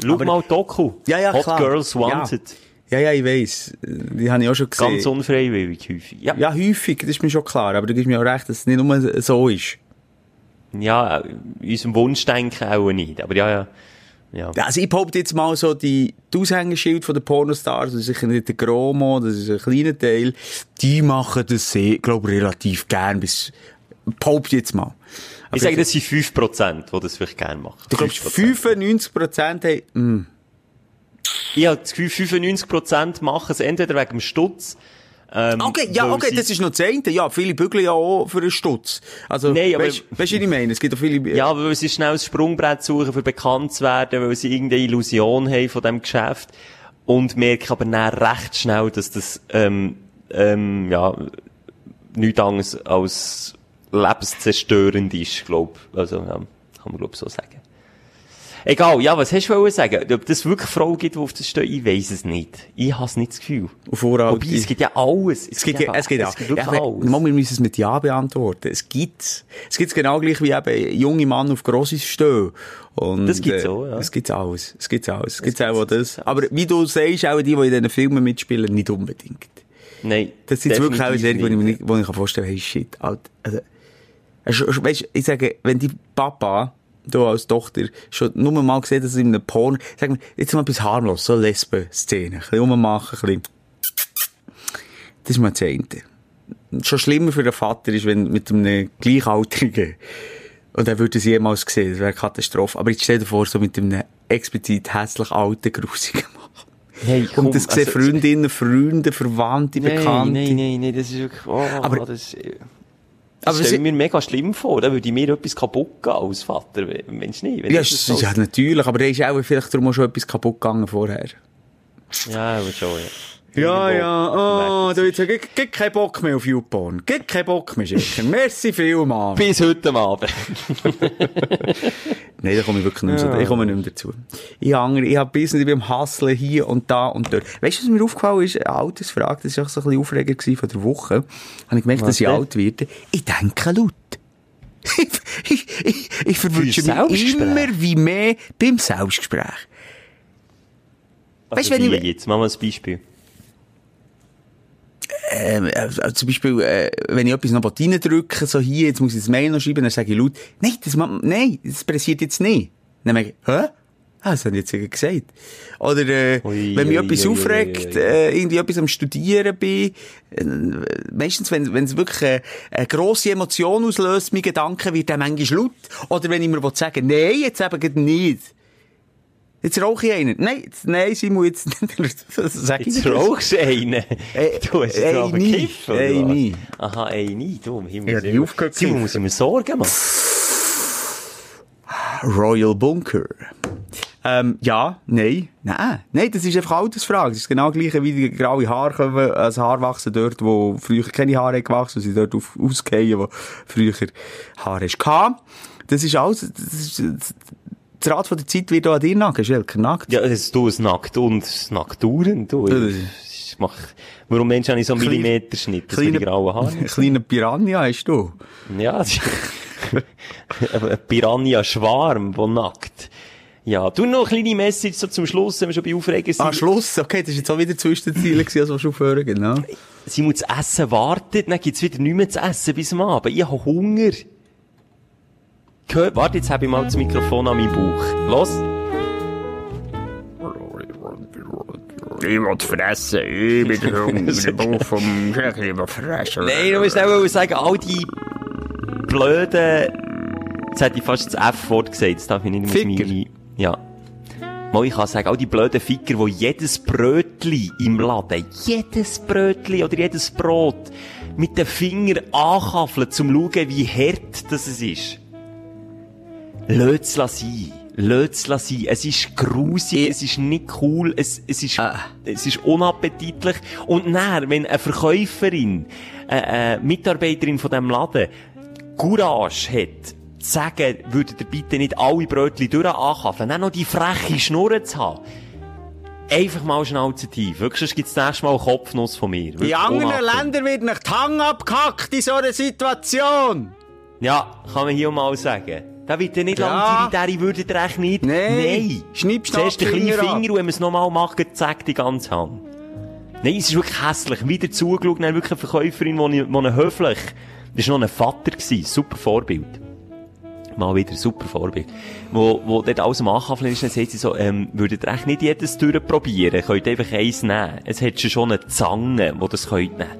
Speaker 4: Schau
Speaker 1: Aber-
Speaker 4: mal Doku.
Speaker 1: Ja, ja,
Speaker 4: Hot
Speaker 1: klar.
Speaker 4: Girls Wanted.
Speaker 1: Ja, ja, ich weiss. Die habe ich auch schon gesehen.
Speaker 4: Ganz unfreiwillig häufig. Ja.
Speaker 1: ja, häufig, das ist mir schon klar. Aber du gibst mir auch recht, dass es nicht nur so ist.
Speaker 4: Ja, in unserem Wunschdenken auch nicht. Aber ja, ja. Ja.
Speaker 1: Ja, Also ich behaupte jetzt mal so, die, die Aushängeschild von den Pornostars, das ist sicher nicht der Gromo, das ist ein kleiner Teil, die machen das sehr, glaube ich, relativ gern bis, behaupte jetzt mal. Aber
Speaker 4: Ich sage, das sind 5%, die das vielleicht gerne machen.
Speaker 1: Du glaubst,
Speaker 4: 5%.
Speaker 1: 95% haben, mm,
Speaker 4: Ich habe das Gefühl, 95% machen es entweder wegen dem Stutz. Ähm,
Speaker 1: Okay, ja, okay, das ist noch eine. Ja, viele bügeln ja auch für einen Stutz. Also,
Speaker 4: Nein, aber-
Speaker 1: weißt, weißt du, was ich meine? Es gibt auch viele,
Speaker 4: Ja, weil sie schnell ein Sprungbrett suchen, für bekannt zu werden, weil sie irgendeine Illusion haben von diesem Geschäft. Und merken aber dann recht schnell, dass das, ähm, ähm, ja, nichts anderes als lebenszerstörend ist, glaub. Also, ja, kann man glaub so sagen. Egal, ja, was hast du sagen? Ob es wirklich Frauen gibt, die auf das stehen, ich weiss es nicht. Ich habe nicht das Gefühl.
Speaker 1: auf Uralt.
Speaker 4: Wobei, es gibt ja alles.
Speaker 1: Es gibt, ja- es gibt,
Speaker 4: es gibt
Speaker 1: ja,
Speaker 4: wirklich
Speaker 1: ja,
Speaker 4: alles.
Speaker 1: man, wir müssen es mit Ja beantworten. Es gibt's. Es gibt's genau gleich wie eben junge Mann auf Grosses stehen. Und,
Speaker 4: Das gibt's auch, ja.
Speaker 1: Es gibt's alles. Es gibt's alles. Es gibt's auch das. Aber wie du sagst, auch die, die in diesen Filmen mitspielen, nicht unbedingt.
Speaker 4: Nein.
Speaker 1: Das sind wirklich auch Serien, wo ich mir wo ich kann vorstellen, hey, shit, Alter. Also, also, weißt, ich sage, wenn die Papa, du als Tochter, schon nur mal gesehen, dass es in einem Porn, sag mir, jetzt mal etwas harmlos, so Lesben-Szene, ein bisschen rummachen, ein bisschen. Das ist mal das eine. Schon schlimmer für den Vater ist, wenn mit einem Gleichaltrigen, und er würde es jemals sehen, das wäre eine Katastrophe. Aber jetzt stell dir vor, so mit einem explizit hässlich alten, grusigen Mann.
Speaker 4: Hey, komm,
Speaker 1: Und das sehen
Speaker 4: also-
Speaker 1: Freundinnen, Freunde, Verwandte, Bekannte.
Speaker 4: nein, nein, nein, das ist wirklich, oh,
Speaker 1: Aber-
Speaker 4: das,
Speaker 1: Aber
Speaker 4: das
Speaker 1: sie-
Speaker 4: stelle ich mir mega schlimm vor. Da würde mir etwas kaputt gehen als Vater, Mensch nicht.
Speaker 1: Ja,
Speaker 4: das so-
Speaker 1: ja, natürlich, aber da ist auch vielleicht darum auch schon etwas kaputt gegangen vorher.
Speaker 4: Ja, aber schon, ja.
Speaker 1: Ja, ja, oh, du jetzt, gibt, keinen Bock mehr auf YouPorn. Gibt keinen Bock mehr, Schicker. Merci vielmals.
Speaker 4: Bis heute Abend.
Speaker 1: Nein, da komme ich wirklich nicht mehr, so, ich komme nicht mehr dazu. Ich habe, ich habe Business, ich bin am Hustlen hier und da und dort. Weißt du, was mir aufgefallen ist? Eine Altersfrage, das war auch so ein bisschen Aufreger gewesen von der Woche. Habe ich gemerkt,
Speaker 4: Was
Speaker 1: dass ich alt werde. Ich denke laut. ich, ich, ich, ich verwünsche mich immer wie mehr beim Selbstgespräch.
Speaker 4: Also,
Speaker 1: Weißt du, wenn
Speaker 4: wie
Speaker 1: ich-
Speaker 4: jetzt, mach mal ein Beispiel.
Speaker 1: Ähm, äh, zum Beispiel, äh, wenn ich etwas noch reindrücke, so hier, jetzt muss ich das Mail noch schreiben, dann sage ich laut, nein, das, nein, das passiert jetzt nicht. Dann merke ich, hä? Ah, das habe ich jetzt gesagt. Oder, äh,
Speaker 4: Ui,
Speaker 1: wenn mich
Speaker 4: ui,
Speaker 1: etwas
Speaker 4: ui,
Speaker 1: aufregt, äh, irgendwie etwas am Studieren bin, äh, meistens, wenn, es wirklich äh, eine grosse Emotion auslöst, mein Gedanke wird dann manchmal laut. Oder wenn ich mir sagen, nein, jetzt eben nicht. Jetzt rauche ich einen. Nein, jetzt, nein, Simon, jetzt, das sag ich
Speaker 4: Jetzt rauchst du einen.
Speaker 1: Äh,
Speaker 4: du hast jetzt aber gekifft, oder
Speaker 1: nie.
Speaker 4: Aha, ey, nie. Du, im Himmel.
Speaker 1: Ja, die aufgehört
Speaker 4: Simon,
Speaker 1: kiffen.
Speaker 4: muss ich mir Sorgen machen.
Speaker 1: Royal Bunker. Ähm, ja, nein, nein, nein, das ist einfach eine Altersfrage. Das ist genau das gleiche, wie die graue Haare kommen, als Haar wachsen dort, wo früher keine Haare gewachsen, und sie dort auf, ausgehen, wo früher Haare hast. Das ist alles, das ist, das Rad von der Zeit wird auch an dir nagen, Schelker, nackt.
Speaker 4: Ja, das, du, es nackt und es nackt dauernd, du. Ich mach, warum Mensch habe ich so einen
Speaker 1: Kleine-
Speaker 4: Millimeterschnitt, das den grauen Haaren?
Speaker 1: Ein kleiner Piranha hast du.
Speaker 4: Ja, das ist ein Piranha-Schwarm, der nackt. Ja, du noch eine kleine Message so zum Schluss, wenn wir schon bei Aufregen sind.
Speaker 1: Ah, Schluss, okay, das ist jetzt auch wieder Zwischenziele gewesen, als wir schon vorher, genau.
Speaker 4: Sie muss das Essen warten, dann gibt's wieder nichts mehr zu essen bis am Abend. Ich habe Hunger. Gehört, warte, jetzt habe ich mal das Mikrofon an meinem Bauch. Los.
Speaker 1: Ich will fressen, ich bin der Hunger, der Bauch vom ich will fressen.
Speaker 4: Nein, ich muss schnell sagen, all die blöden, jetzt hätte ich fast das F-Wort gesagt, das darf ich nicht mehr
Speaker 1: Ficker.
Speaker 4: meine, ja. Mal, ich kann sagen, all die blöden Ficker, die jedes Brötli im Laden, jedes Brötli oder jedes Brot mit den Fingern ankaffeln, um zu schauen, wie hart das ist. Es sein. Es sein. Es ist grusig, es ist nicht cool, es, es ist, es ist unappetitlich. Und dann, wenn eine Verkäuferin, eine, äh, Mitarbeiterin von diesem Laden, Courage hat, zu sagen, würdet ihr bitte nicht alle Brötchen durch ankaufen, dann noch die freche Schnurren zu haben, Einfach mal Schnauze tief. Wirklich, sonst gibt's das nächste Mal eine Kopfnuss von mir. Wirklich
Speaker 1: In anderen. Ländern wird nicht die Hang abgehackt in so einer Situation.
Speaker 4: Ja, kann man hier mal sagen. Da wird ja nicht
Speaker 1: Ja.
Speaker 4: lang Tiri, der würde recht nicht.
Speaker 1: Nein.
Speaker 4: Nein.
Speaker 1: Schnipp, schnapp,
Speaker 4: Zuerst den kleinen
Speaker 1: Finger ab.
Speaker 4: Finger und wenn man es nochmal macht, zack, die ganze Hand. Nein, es ist wirklich hässlich. Wieder zugeschaut, dann wirklich eine Verkäuferin, die, die eine höflich, das war noch ein Vater gewesen, super Vorbild. Mal wieder, super Vorbild. Wo, wo dort alles am Ankaffeln ist, dann sagt sie so, ähm, würdet ihr echt nicht jedes durchprobieren? Könnt ihr einfach eins nehmen? Es hat schon eine Zange, wo das könnt nehmen.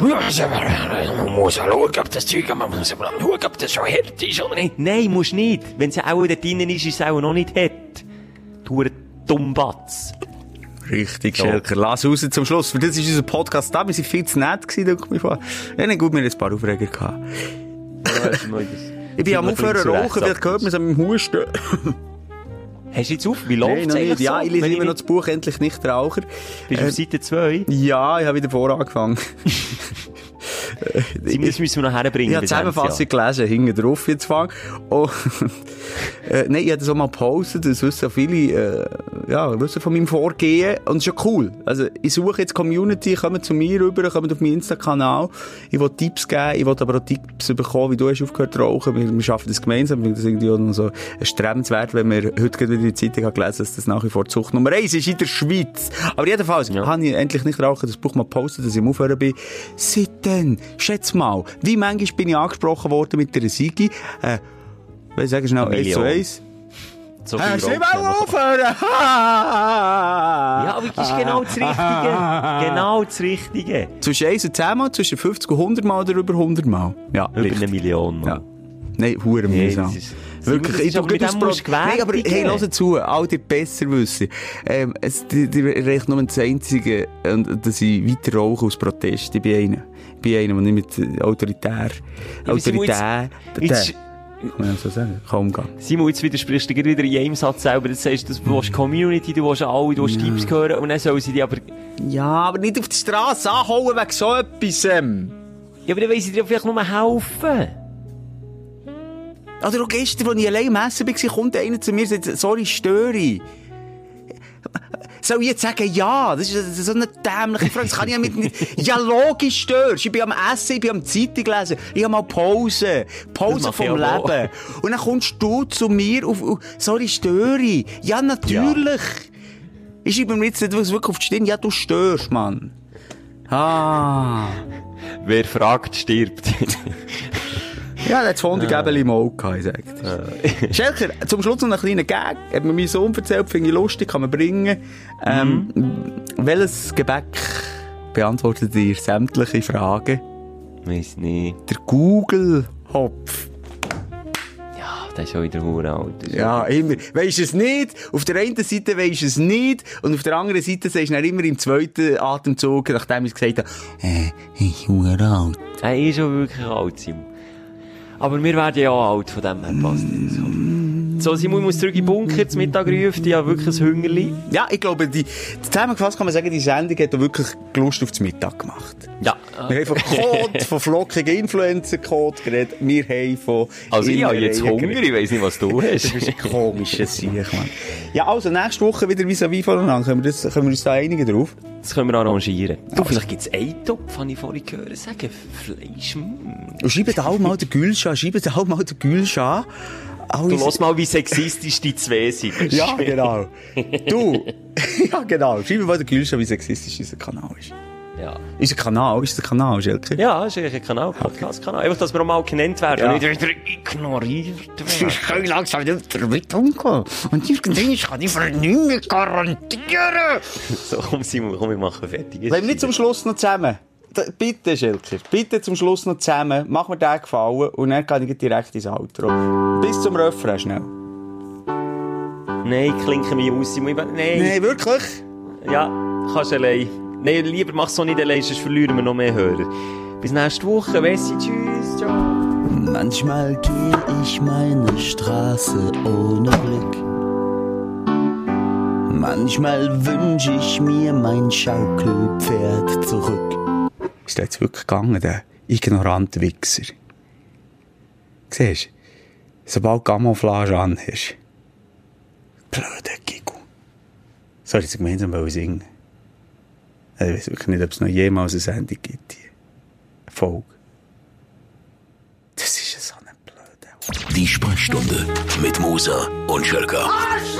Speaker 3: Man muss ja schauen, ob das Zeug, man muss ja schauen, ob das schon hart ist oder nicht.
Speaker 4: Nein, musst nicht. Wenn sie auch da drinnen ist, ist es auch noch nicht hart. Du Dummbatz.
Speaker 1: Richtig,
Speaker 4: Ja.
Speaker 1: Schelker. Lass raus zum Schluss. Für das ist unser Podcast da. Wir sind viel zu nett gewesen, denke ich mir vor. Ja, nicht gut, wir haben ein paar Aufreger gehabt. Ich bin am Aufhören rauchen, vielleicht hört man es an meinem Husten.
Speaker 4: Hast du jetzt auf? Wie läuft es
Speaker 1: nicht. Ja, ich lese immer noch das Buch «Endlich nicht Raucher».
Speaker 4: Bist du
Speaker 1: Äh,
Speaker 4: auf Seite 2?
Speaker 1: Ja, ich habe wieder vor angefangen.
Speaker 4: Sie müssen wir noch herbringen.
Speaker 1: Ich habe die Zusammenfassung gelesen, hinten drauf jetzt fangen. Und, äh, nein, ich habe das auch mal gepostet, das wissen viele, äh, ja, wissen von meinem Vorgehen. Und es ist ja cool. Also, ich suche jetzt Community, kommt zu mir rüber, kommt auf meinen Insta-Kanal. Ich will Tipps geben, ich will aber auch Tipps bekommen, wie du hast aufgehört zu rauchen. Wir, wir schaffen das gemeinsam. Ich finde das irgendwie auch noch so erstrebenswert, wenn wir heute gerade wieder in der Zeitung haben gelesen dass das nach wie vor Zucht Nummer eins ist in der Schweiz. Aber jedenfalls,
Speaker 4: Ja.
Speaker 1: habe ich endlich nicht rauchen, das Buch mal gepostet, dass ich am Aufhören bin. Seitdem, schätz mal, wie manchmal bin ich angesprochen worden mit der Sigi, äh, will ich sagen, schnell,
Speaker 4: Eine
Speaker 1: eins zu
Speaker 4: Million.
Speaker 1: eins.
Speaker 4: So
Speaker 1: Äh, wollen
Speaker 4: haben wir
Speaker 1: aufhören!
Speaker 4: Ja, aber das ist genau das Richtige. Genau das Richtige.
Speaker 1: Zwischen 1 und 10 Mal, zwischen 50 und 100 Mal oder über 100 Mal? Ja,
Speaker 4: Über
Speaker 1: richtig.
Speaker 4: eine Million,
Speaker 1: Ja.
Speaker 4: Mann.
Speaker 1: Nein, hure
Speaker 4: Nee,
Speaker 1: mühsam.
Speaker 4: ist-
Speaker 1: Wirklich, ich
Speaker 4: aber mit dem musst du
Speaker 1: Nein, aber hey,
Speaker 4: gewärtigen.
Speaker 1: hör zu, all die besser wissen. Ähm, es, die, die reicht nur das Einzige, und, dass ich weiter rauche aus Protest. Ich bin einer. Ich bin einer, der nicht mit äh, autoritär,
Speaker 4: Simon,
Speaker 1: autoritär,
Speaker 4: Jetzt,
Speaker 1: kann man so sagen, kann umgehen.
Speaker 4: Simon, jetzt widersprichst du wieder in einem Satz selber. Du sagst, du willst Community, du willst alle, du willst Tipps hören und dann sollen sie die aber...
Speaker 1: Ja, aber nicht auf die Straße anhauen wegen so etwas. Ähm.
Speaker 4: Ja, aber dann wollen sie dir vielleicht nur helfen.
Speaker 1: Oder auch gestern, als ich allein im Essen war, kommt einer zu mir und sagt, sorry, störe ich. Soll ich jetzt sagen, ja? Das ist so eine dämliche Frage. Das kann ich ja mit. Ja, logisch störst. Ich bin am Essen, ich bin am Zeitung lesen. Ich habe mal Pause. Pause vom
Speaker 4: ich auch.
Speaker 1: Leben. Und dann kommst du zu mir auf, auf sorry, störe ich. Ja, natürlich. Ich schreibe mir jetzt nicht wirklich auf die Stirn. Ja, du störst, Mann. Ah.
Speaker 4: Wer fragt, stirbt.
Speaker 1: Ja, das im Auge gehabt, ich sag dir. Schelker, zum Schluss noch einen kleinen Gag. Hat mir mein Sohn erzählt, finde ich lustig, kann man bringen. Ähm, Welches Gebäck beantwortet ihr sämtliche Fragen?
Speaker 4: Weiss nicht.
Speaker 1: Der Google-Hopf.
Speaker 4: Ja, das ist schon wieder hure alt. Das ist
Speaker 1: Ja, immer. Weisst du es nicht? Auf der einen Seite weisst du es nicht. Und auf der anderen Seite sagst du dann immer im zweiten Atemzug, nachdem ich es gesagt habe, äh, ich bin alt.
Speaker 4: Er ist schon wirklich alt, Simon. Aber wir werden ja auch alt, von dem her passt das. So, Simon, muss zurück in den Bunker, zum Mittag rufen, ich habe wirklich ein Hungerli.
Speaker 1: Ja, ich glaube, die, zusammengefasst kann man sagen, die Sendung hat wirklich Lust auf das Mittag gemacht.
Speaker 4: Ja.
Speaker 1: Wir haben von Code, von flockigen Influencer-Code geredet. Wir haben von...
Speaker 4: Also ich habe jetzt Hunger,
Speaker 1: geredet.
Speaker 4: ich weiss nicht, was du hast.
Speaker 1: Das ist ein komisches Sieg, Mann. Ja, also, nächste Woche wieder vis-à-vis voneinander. Können wir, das, können wir uns da einigen drauf?
Speaker 4: Das können wir arrangieren. Du, vielleicht gibt's einen Topf, habe ich vorhin gehört, sagen, Fleisch, mm.
Speaker 1: Schreibt auch mal den Gülsch Schreibt auch mal den Gülsch
Speaker 4: Du lass mal, wie sexistisch die zwei sind.
Speaker 1: Ja, genau. Du, ja, genau. Schreib mir mal den Gülsch wie sexistisch unser Kanal ist.
Speaker 4: Ja.
Speaker 1: Unser Kanal, ist der Kanal, Schelke?
Speaker 4: Ja, ist eigentlich ein Kanal, Podcast-Kanal. Einfach, dass wir auch mal genannt werden
Speaker 1: Ja.
Speaker 4: und nicht wieder ignoriert werden.
Speaker 1: Ich kann langsam nicht damit umgehen. Und irgendwann kann ich für nicht mehr garantieren.
Speaker 4: So, komm Simon, komm, wir machen fertig.
Speaker 1: Bleiben wir nicht zum Schluss noch zusammen. Bitte, Schilker, bitte zum Schluss noch zusammen. Mach mir den gefallen und dann kann ich direkt ins Outro. Bis zum Refrain schnell.
Speaker 4: Nein, klinke mich aus, Nein.
Speaker 1: Nee, wirklich?
Speaker 4: Ja, kannst allein. Nein, lieber mach's so nicht allein, sonst verlieren wir noch mehr Hörer. Bis nächste Woche, Wessi, tschüss, ciao.
Speaker 1: Manchmal gehe ich meine Straße ohne Blick. Manchmal wünsche ich mir mein Schaukelpferd zurück. Ist der jetzt wirklich gegangen, der ignorante Wichser? Siehst du, sobald du Camouflage an hast, blöder Gigu. Soll ich es gemeinsam singen? Also Ich weiß wirklich nicht, ob es noch jemals eine Sendung gibt. hier. Eine Folge. Das ist ja so ein blöder.
Speaker 5: Die Sprechstunde mit Musa und Schelka.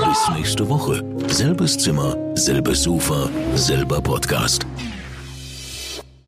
Speaker 5: Bis nächste Woche. Selbes Zimmer, selbes Sofa, selber Podcast.